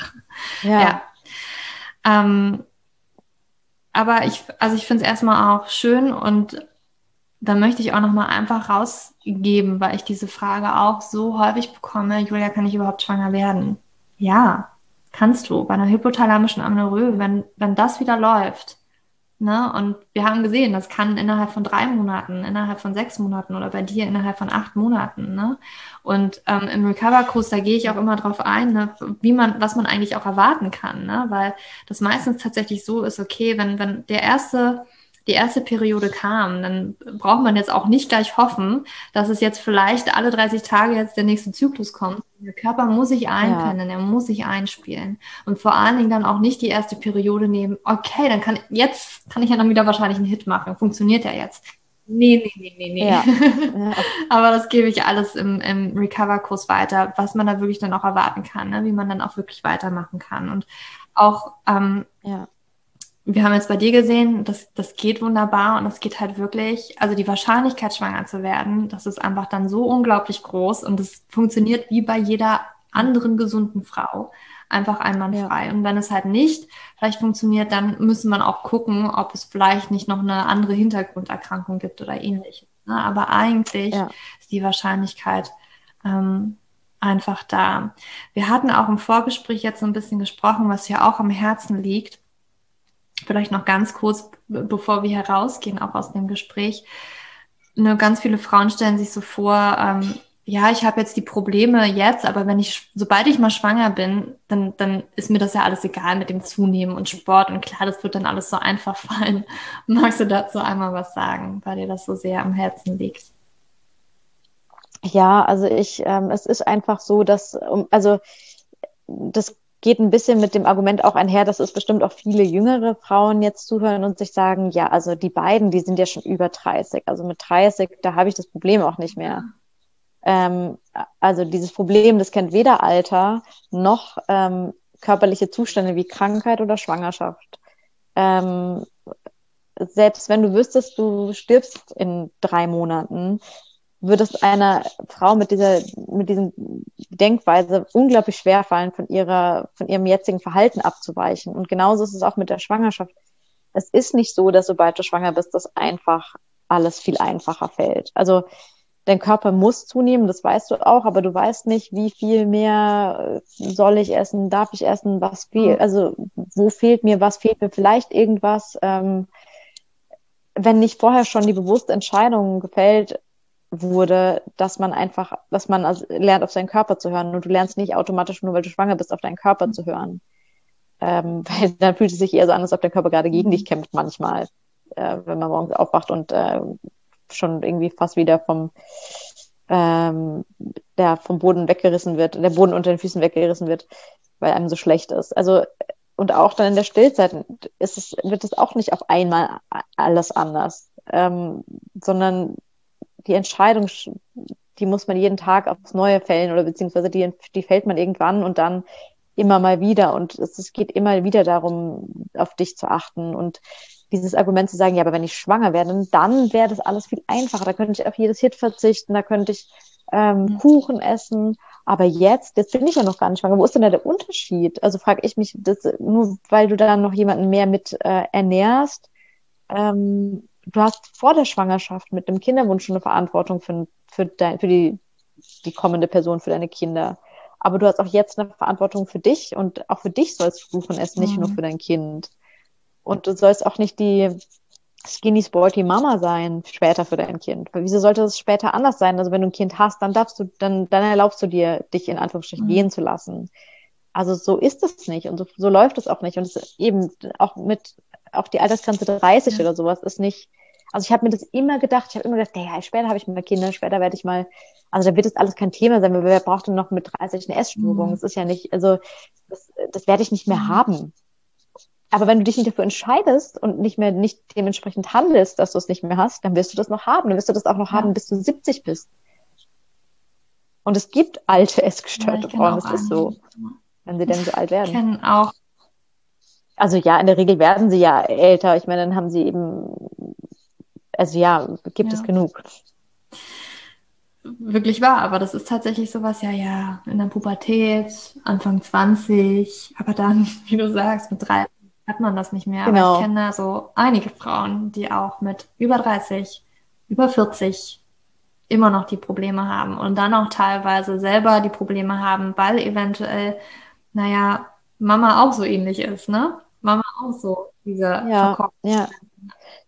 ja. Ähm, aber ich, also ich finde es erstmal auch schön und da möchte ich auch nochmal einfach rausgeben, weil ich diese Frage auch so häufig bekomme, Julia, kann ich überhaupt schwanger werden? Ja, kannst du. Bei einer hypothalamischen Amenorrhoe, wenn, wenn das wieder läuft, Ne? Und wir haben gesehen, das kann innerhalb von drei Monaten, innerhalb von sechs Monaten oder bei dir innerhalb von acht Monaten. Ne? Und ähm, im Recover-Kurs, da gehe ich auch immer drauf ein, ne, wie man, was man eigentlich auch erwarten kann, ne? weil das meistens tatsächlich so ist, okay, wenn, wenn der erste die erste Periode kam, dann braucht man jetzt auch nicht gleich hoffen, dass es jetzt vielleicht alle 30 Tage jetzt der nächste Zyklus kommt. Der Körper muss sich einpennen, ja. er muss sich einspielen. Und vor allen Dingen dann auch nicht die erste Periode nehmen, okay, dann kann jetzt kann ich ja dann wieder wahrscheinlich einen Hit machen. Funktioniert ja jetzt. Nee, nee, nee, nee, nee. Ja. Ja. Aber das gebe ich alles im, im Recover-Kurs weiter, was man da wirklich dann auch erwarten kann, ne? wie man dann auch wirklich weitermachen kann. Und auch ähm, ja wir haben jetzt bei dir gesehen, das, das geht wunderbar und es geht halt wirklich, also die Wahrscheinlichkeit, schwanger zu werden, das ist einfach dann so unglaublich groß und es funktioniert wie bei jeder anderen gesunden Frau. Einfach einwandfrei. Ja. Und wenn es halt nicht vielleicht funktioniert, dann müssen wir auch gucken, ob es vielleicht nicht noch eine andere Hintergrunderkrankung gibt oder ähnliches. Ne? Aber eigentlich ja. ist die Wahrscheinlichkeit ähm, einfach da. Wir hatten auch im Vorgespräch jetzt so ein bisschen gesprochen, was ja auch am Herzen liegt vielleicht noch ganz kurz, bevor wir herausgehen, auch aus dem Gespräch. Nur ganz viele Frauen stellen sich so vor, ähm, ja, ich habe jetzt die Probleme jetzt, aber wenn ich, sobald ich mal schwanger bin, dann, dann ist mir das ja alles egal mit dem Zunehmen und Sport und klar, das wird dann alles so einfach fallen. Magst du dazu einmal was sagen, weil dir das so sehr am Herzen liegt? Ja, also ich, ähm, es ist einfach so, dass, also das geht ein bisschen mit dem Argument auch einher, dass es bestimmt auch viele jüngere Frauen jetzt zuhören und sich sagen, ja, also die beiden, die sind ja schon über 30. Also mit 30, da habe ich das Problem auch nicht mehr. Ähm, also dieses Problem, das kennt weder Alter noch ähm, körperliche Zustände wie Krankheit oder Schwangerschaft. Ähm, selbst wenn du wüsstest, du stirbst in drei Monaten, würde es einer Frau mit dieser, mit diesem Denkweise unglaublich schwer fallen, von ihrer, von ihrem jetzigen Verhalten abzuweichen. Und genauso ist es auch mit der Schwangerschaft. Es ist nicht so, dass sobald du schwanger bist, das einfach alles viel einfacher fällt. Also dein Körper muss zunehmen, das weißt du auch, aber du weißt nicht, wie viel mehr soll ich essen, darf ich essen, was fehlt, also wo fehlt mir, was fehlt mir vielleicht irgendwas. Ähm, wenn nicht vorher schon die bewusste Entscheidung gefällt, wurde, dass man einfach, dass man also lernt, auf seinen Körper zu hören. Und du lernst nicht automatisch, nur weil du schwanger bist, auf deinen Körper zu hören. Ähm, weil dann fühlt es sich eher so an, als ob der Körper gerade gegen dich kämpft manchmal, äh, wenn man morgens aufwacht und äh, schon irgendwie fast wieder vom ähm, der vom Boden weggerissen wird, der Boden unter den Füßen weggerissen wird, weil einem so schlecht ist. Also und auch dann in der Stillzeit ist es, wird es auch nicht auf einmal alles anders, ähm, sondern die Entscheidung, die muss man jeden Tag aufs Neue fällen oder beziehungsweise die, die fällt man irgendwann und dann immer mal wieder. Und es, es geht immer wieder darum, auf dich zu achten und dieses Argument zu sagen, ja, aber wenn ich schwanger werde, dann wäre das alles viel einfacher. Da könnte ich auf jedes Hit verzichten, da könnte ich ähm, mhm. Kuchen essen. Aber jetzt, jetzt bin ich ja noch gar nicht schwanger. Wo ist denn da der Unterschied? Also frage ich mich, das, nur weil du da noch jemanden mehr mit äh, ernährst, ähm, du hast vor der Schwangerschaft mit dem Kinderwunsch schon eine Verantwortung für, für, dein, für die, die kommende Person, für deine Kinder. Aber du hast auch jetzt eine Verantwortung für dich und auch für dich sollst du Kuchen essen, nicht mhm. nur für dein Kind. Und du sollst auch nicht die skinny sporty Mama sein später für dein Kind. Weil wieso sollte das später anders sein? Also wenn du ein Kind hast, dann darfst du, dann, dann erlaubst du dir, dich in Anführungsstrichen mhm. gehen zu lassen. Also so ist es nicht und so, so läuft es auch nicht. Und es ist eben auch mit, auch die Altersgrenze 30 ja. oder sowas ist nicht, also ich habe mir das immer gedacht, ich habe immer gedacht, ja, später habe ich mal Kinder, später werde ich mal, also da wird das alles kein Thema sein, weil wer braucht denn noch mit 30 eine Essstörung? Mhm. Das ist ja nicht, also das, das werde ich nicht mehr mhm. haben. Aber wenn du dich nicht dafür entscheidest und nicht mehr nicht dementsprechend handelst, dass du es nicht mehr hast, dann wirst du das noch haben. Dann wirst du das auch noch ja. haben, bis du 70 bist. Und es gibt alte essgestörte ja, Frauen, das ist so, wenn sie denn so alt werden. Ich kenne auch. Also ja, in der Regel werden sie ja älter. Ich meine, dann haben sie eben also ja, gibt ja. es genug. Wirklich wahr, aber das ist tatsächlich sowas, ja, ja, in der Pubertät, Anfang 20, aber dann, wie du sagst, mit drei hat man das nicht mehr. Genau. Aber ich kenne so einige Frauen, die auch mit über 30, über 40 immer noch die Probleme haben und dann auch teilweise selber die Probleme haben, weil eventuell, naja, Mama auch so ähnlich ist, ne? Mama auch so diese ja, ja.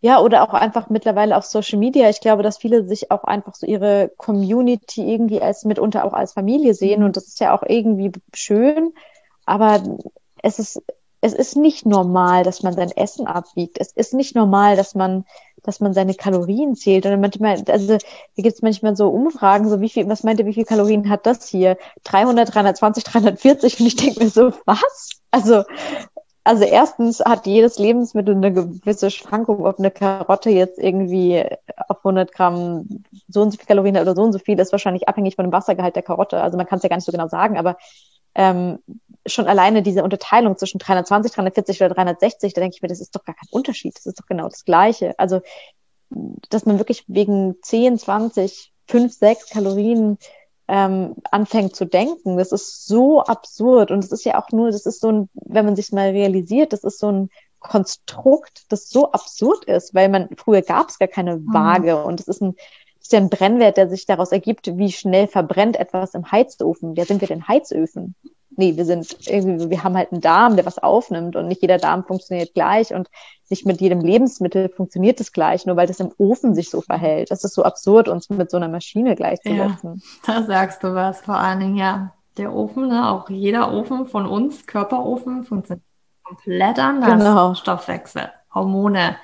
Ja, oder auch einfach mittlerweile auf Social Media. Ich glaube, dass viele sich auch einfach so ihre Community irgendwie als mitunter auch als Familie sehen. Mhm. Und das ist ja auch irgendwie schön. Aber es ist, es ist nicht normal, dass man sein Essen abwiegt. Es ist nicht normal, dass man, dass man seine Kalorien zählt. Und manchmal, also, hier gibt es manchmal so Umfragen, so wie viel, was meint ihr, wie viel Kalorien hat das hier? 300, 320, 340? Und ich denke mir so, was? Also, also erstens hat jedes Lebensmittel eine gewisse Schwankung, ob eine Karotte jetzt irgendwie auf 100 Gramm so und so viel Kalorien hat oder so und so viel, ist wahrscheinlich abhängig von dem Wassergehalt der Karotte. Also man kann es ja gar nicht so genau sagen, aber ähm, schon alleine diese Unterteilung zwischen 320, 340 oder 360, da denke ich mir, das ist doch gar kein Unterschied, das ist doch genau das Gleiche. Also, dass man wirklich wegen 10, 20, 5, 6 Kalorien ähm, anfängt zu denken. Das ist so absurd. Und es ist ja auch nur, das ist so ein, wenn man sich mal realisiert, das ist so ein Konstrukt, das so absurd ist, weil man, früher gab es gar keine mhm. Waage mhm. und es ist ein, ist ja ein Brennwert, der sich daraus ergibt, wie schnell verbrennt etwas im Heizofen. Wer sind wir denn Heizöfen? Nee, wir sind irgendwie, wir haben halt einen Darm, der was aufnimmt und nicht jeder Darm funktioniert gleich und nicht mit jedem Lebensmittel funktioniert es gleich, nur weil das im Ofen sich so verhält. Das ist so absurd, uns mit so einer Maschine gleichzusetzen. Ja, da sagst du was, vor allen Dingen, ja. Der Ofen, ne, auch jeder Ofen von uns, Körperofen, funktioniert komplett anders. Genau. Stoffwechsel, Hormone.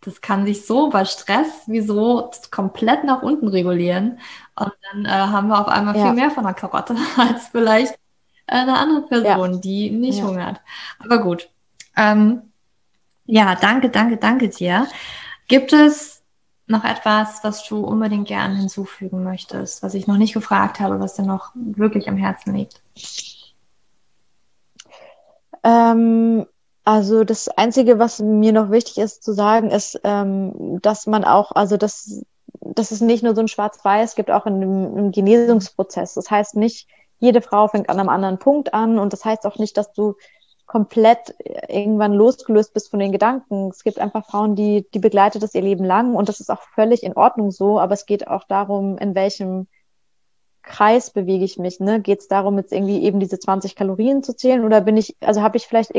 Das kann sich so bei Stress wie so komplett nach unten regulieren. Und dann äh, haben wir auf einmal ja. viel mehr von der Karotte als vielleicht eine andere Person, ja. die nicht ja. hungert. Aber gut. Ähm, ja, danke, danke, danke dir. Gibt es noch etwas, was du unbedingt gern hinzufügen möchtest, was ich noch nicht gefragt habe, was dir noch wirklich am Herzen liegt? Ähm, also das Einzige, was mir noch wichtig ist zu sagen, ist, ähm, dass man auch, also dass, dass es nicht nur so ein Schwarz-Weiß gibt, auch in im Genesungsprozess. Das heißt nicht, jede Frau fängt an einem anderen Punkt an und das heißt auch nicht, dass du komplett irgendwann losgelöst bist von den Gedanken. Es gibt einfach Frauen, die, die begleitet das ihr Leben lang und das ist auch völlig in Ordnung so, aber es geht auch darum, in welchem Kreis bewege ich mich. Ne? Geht es darum, jetzt irgendwie eben diese 20 Kalorien zu zählen oder bin ich, also habe ich vielleicht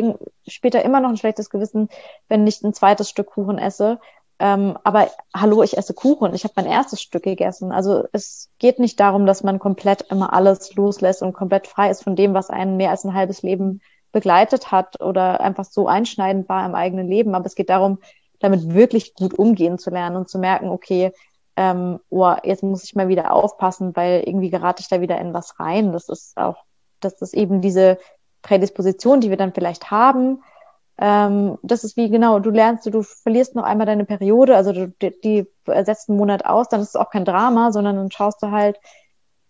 später immer noch ein schlechtes Gewissen, wenn ich ein zweites Stück Kuchen esse ähm, aber hallo, ich esse Kuchen. Ich habe mein erstes Stück gegessen. Also es geht nicht darum, dass man komplett immer alles loslässt und komplett frei ist von dem, was einen mehr als ein halbes Leben begleitet hat oder einfach so einschneidend war im eigenen Leben. Aber es geht darum, damit wirklich gut umgehen zu lernen und zu merken, okay, ähm, oh, jetzt muss ich mal wieder aufpassen, weil irgendwie gerate ich da wieder in was rein. Das ist auch, das ist eben diese Prädisposition, die wir dann vielleicht haben, ähm, das ist wie genau, du lernst, du verlierst noch einmal deine Periode, also du, die, die setzt einen Monat aus, dann ist es auch kein Drama, sondern dann schaust du halt,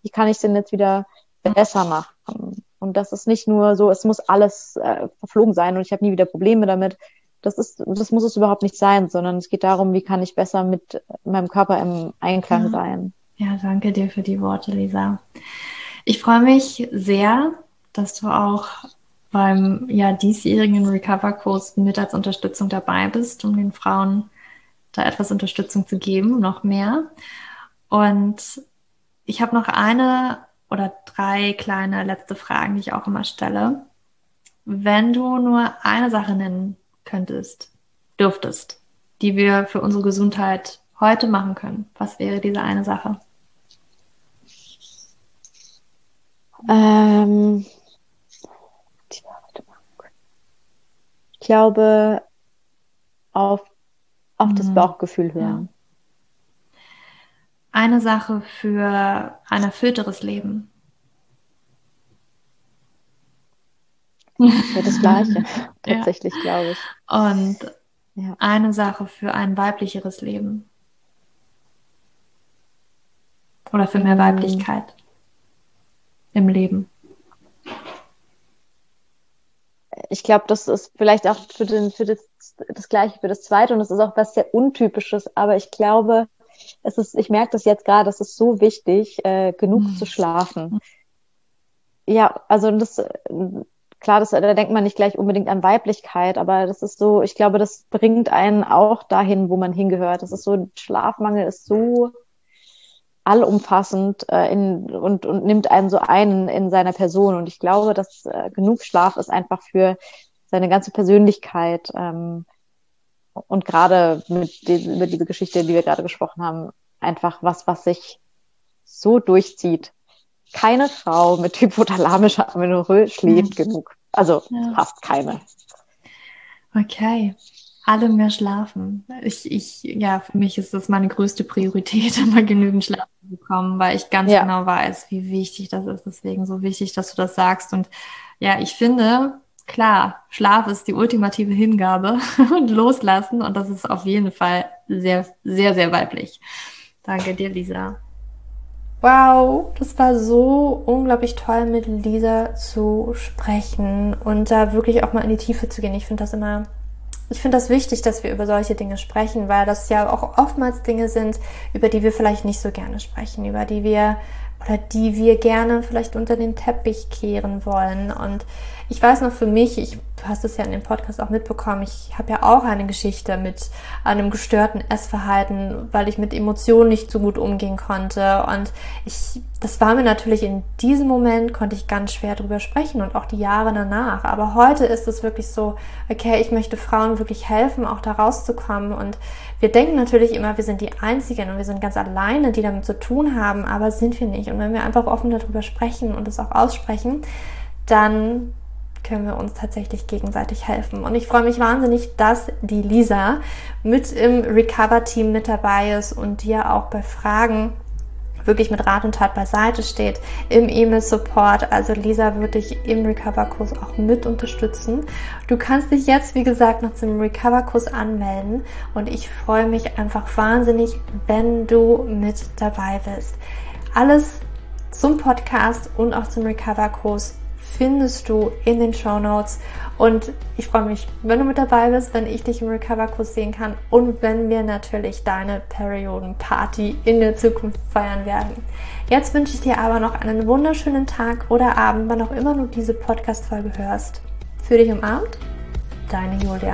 wie kann ich denn jetzt wieder besser machen? Und das ist nicht nur so, es muss alles äh, verflogen sein und ich habe nie wieder Probleme damit. Das ist, das muss es überhaupt nicht sein, sondern es geht darum, wie kann ich besser mit meinem Körper im Einklang ja. sein. Ja, danke dir für die Worte, Lisa. Ich freue mich sehr, dass du auch beim ja, diesjährigen Recover-Kurs mit als Unterstützung dabei bist, um den Frauen da etwas Unterstützung zu geben, noch mehr. Und ich habe noch eine oder drei kleine letzte Fragen, die ich auch immer stelle. Wenn du nur eine Sache nennen könntest, dürftest, die wir für unsere Gesundheit heute machen können, was wäre diese eine Sache? Ähm, ich glaube, auf, auf mhm. das Bauchgefühl hören. Ja. Eine Sache für ein erfüllteres Leben. Ja, das Gleiche, tatsächlich, ja. glaube ich. Und ja. eine Sache für ein weiblicheres Leben. Oder für mehr mhm. Weiblichkeit im Leben ich glaube, das ist vielleicht auch für, den, für das, das Gleiche für das Zweite und das ist auch was sehr Untypisches, aber ich glaube, es ist, ich merke das jetzt gerade, es ist so wichtig, äh, genug mhm. zu schlafen. Ja, also das, klar, das, da denkt man nicht gleich unbedingt an Weiblichkeit, aber das ist so, ich glaube, das bringt einen auch dahin, wo man hingehört. Das ist so, Schlafmangel ist so allumfassend äh, in, und, und nimmt einen so ein in seiner Person. Und ich glaube, dass äh, genug Schlaf ist einfach für seine ganze Persönlichkeit ähm, und gerade mit die, über diese Geschichte, die wir gerade gesprochen haben, einfach was, was sich so durchzieht. Keine Frau mit hypothalamischer Amenorrhoe schläft mhm. genug. Also ja. fast keine. Okay. Alle mehr schlafen. Ich, ich, ja, für mich ist das meine größte Priorität, immer genügend Schlaf zu bekommen, weil ich ganz ja. genau weiß, wie wichtig das ist. Deswegen so wichtig, dass du das sagst. Und ja, ich finde, klar, Schlaf ist die ultimative Hingabe und loslassen. Und das ist auf jeden Fall sehr, sehr, sehr weiblich. Danke dir, Lisa. Wow, das war so unglaublich toll, mit Lisa zu sprechen und da wirklich auch mal in die Tiefe zu gehen. Ich finde das immer, ich finde das wichtig, dass wir über solche Dinge sprechen, weil das ja auch oftmals Dinge sind, über die wir vielleicht nicht so gerne sprechen, über die wir oder die wir gerne vielleicht unter den Teppich kehren wollen. Und ich weiß noch für mich, ich, du hast es ja in dem Podcast auch mitbekommen, ich habe ja auch eine Geschichte mit einem gestörten Essverhalten, weil ich mit Emotionen nicht so gut umgehen konnte. Und ich, das war mir natürlich in diesem Moment, konnte ich ganz schwer drüber sprechen und auch die Jahre danach. Aber heute ist es wirklich so, okay, ich möchte Frauen wirklich helfen, auch da rauszukommen. Und wir denken natürlich immer, wir sind die Einzigen und wir sind ganz alleine, die damit zu tun haben, aber sind wir nicht. Und wenn wir einfach offen darüber sprechen und es auch aussprechen, dann können wir uns tatsächlich gegenseitig helfen. Und ich freue mich wahnsinnig, dass die Lisa mit im Recover-Team mit dabei ist und dir auch bei Fragen wirklich mit Rat und Tat beiseite steht im E-Mail-Support. Also Lisa wird dich im Recover-Kurs auch mit unterstützen. Du kannst dich jetzt, wie gesagt, noch zum Recover-Kurs anmelden und ich freue mich einfach wahnsinnig, wenn du mit dabei bist. Alles zum Podcast und auch zum Recover-Kurs findest du in den Show Notes. Und ich freue mich, wenn du mit dabei bist, wenn ich dich im Recover-Kurs sehen kann und wenn wir natürlich deine Periodenparty in der Zukunft feiern werden. Jetzt wünsche ich dir aber noch einen wunderschönen Tag oder Abend, wann auch immer du diese Podcast-Folge hörst. Für dich umarmt, deine Julia.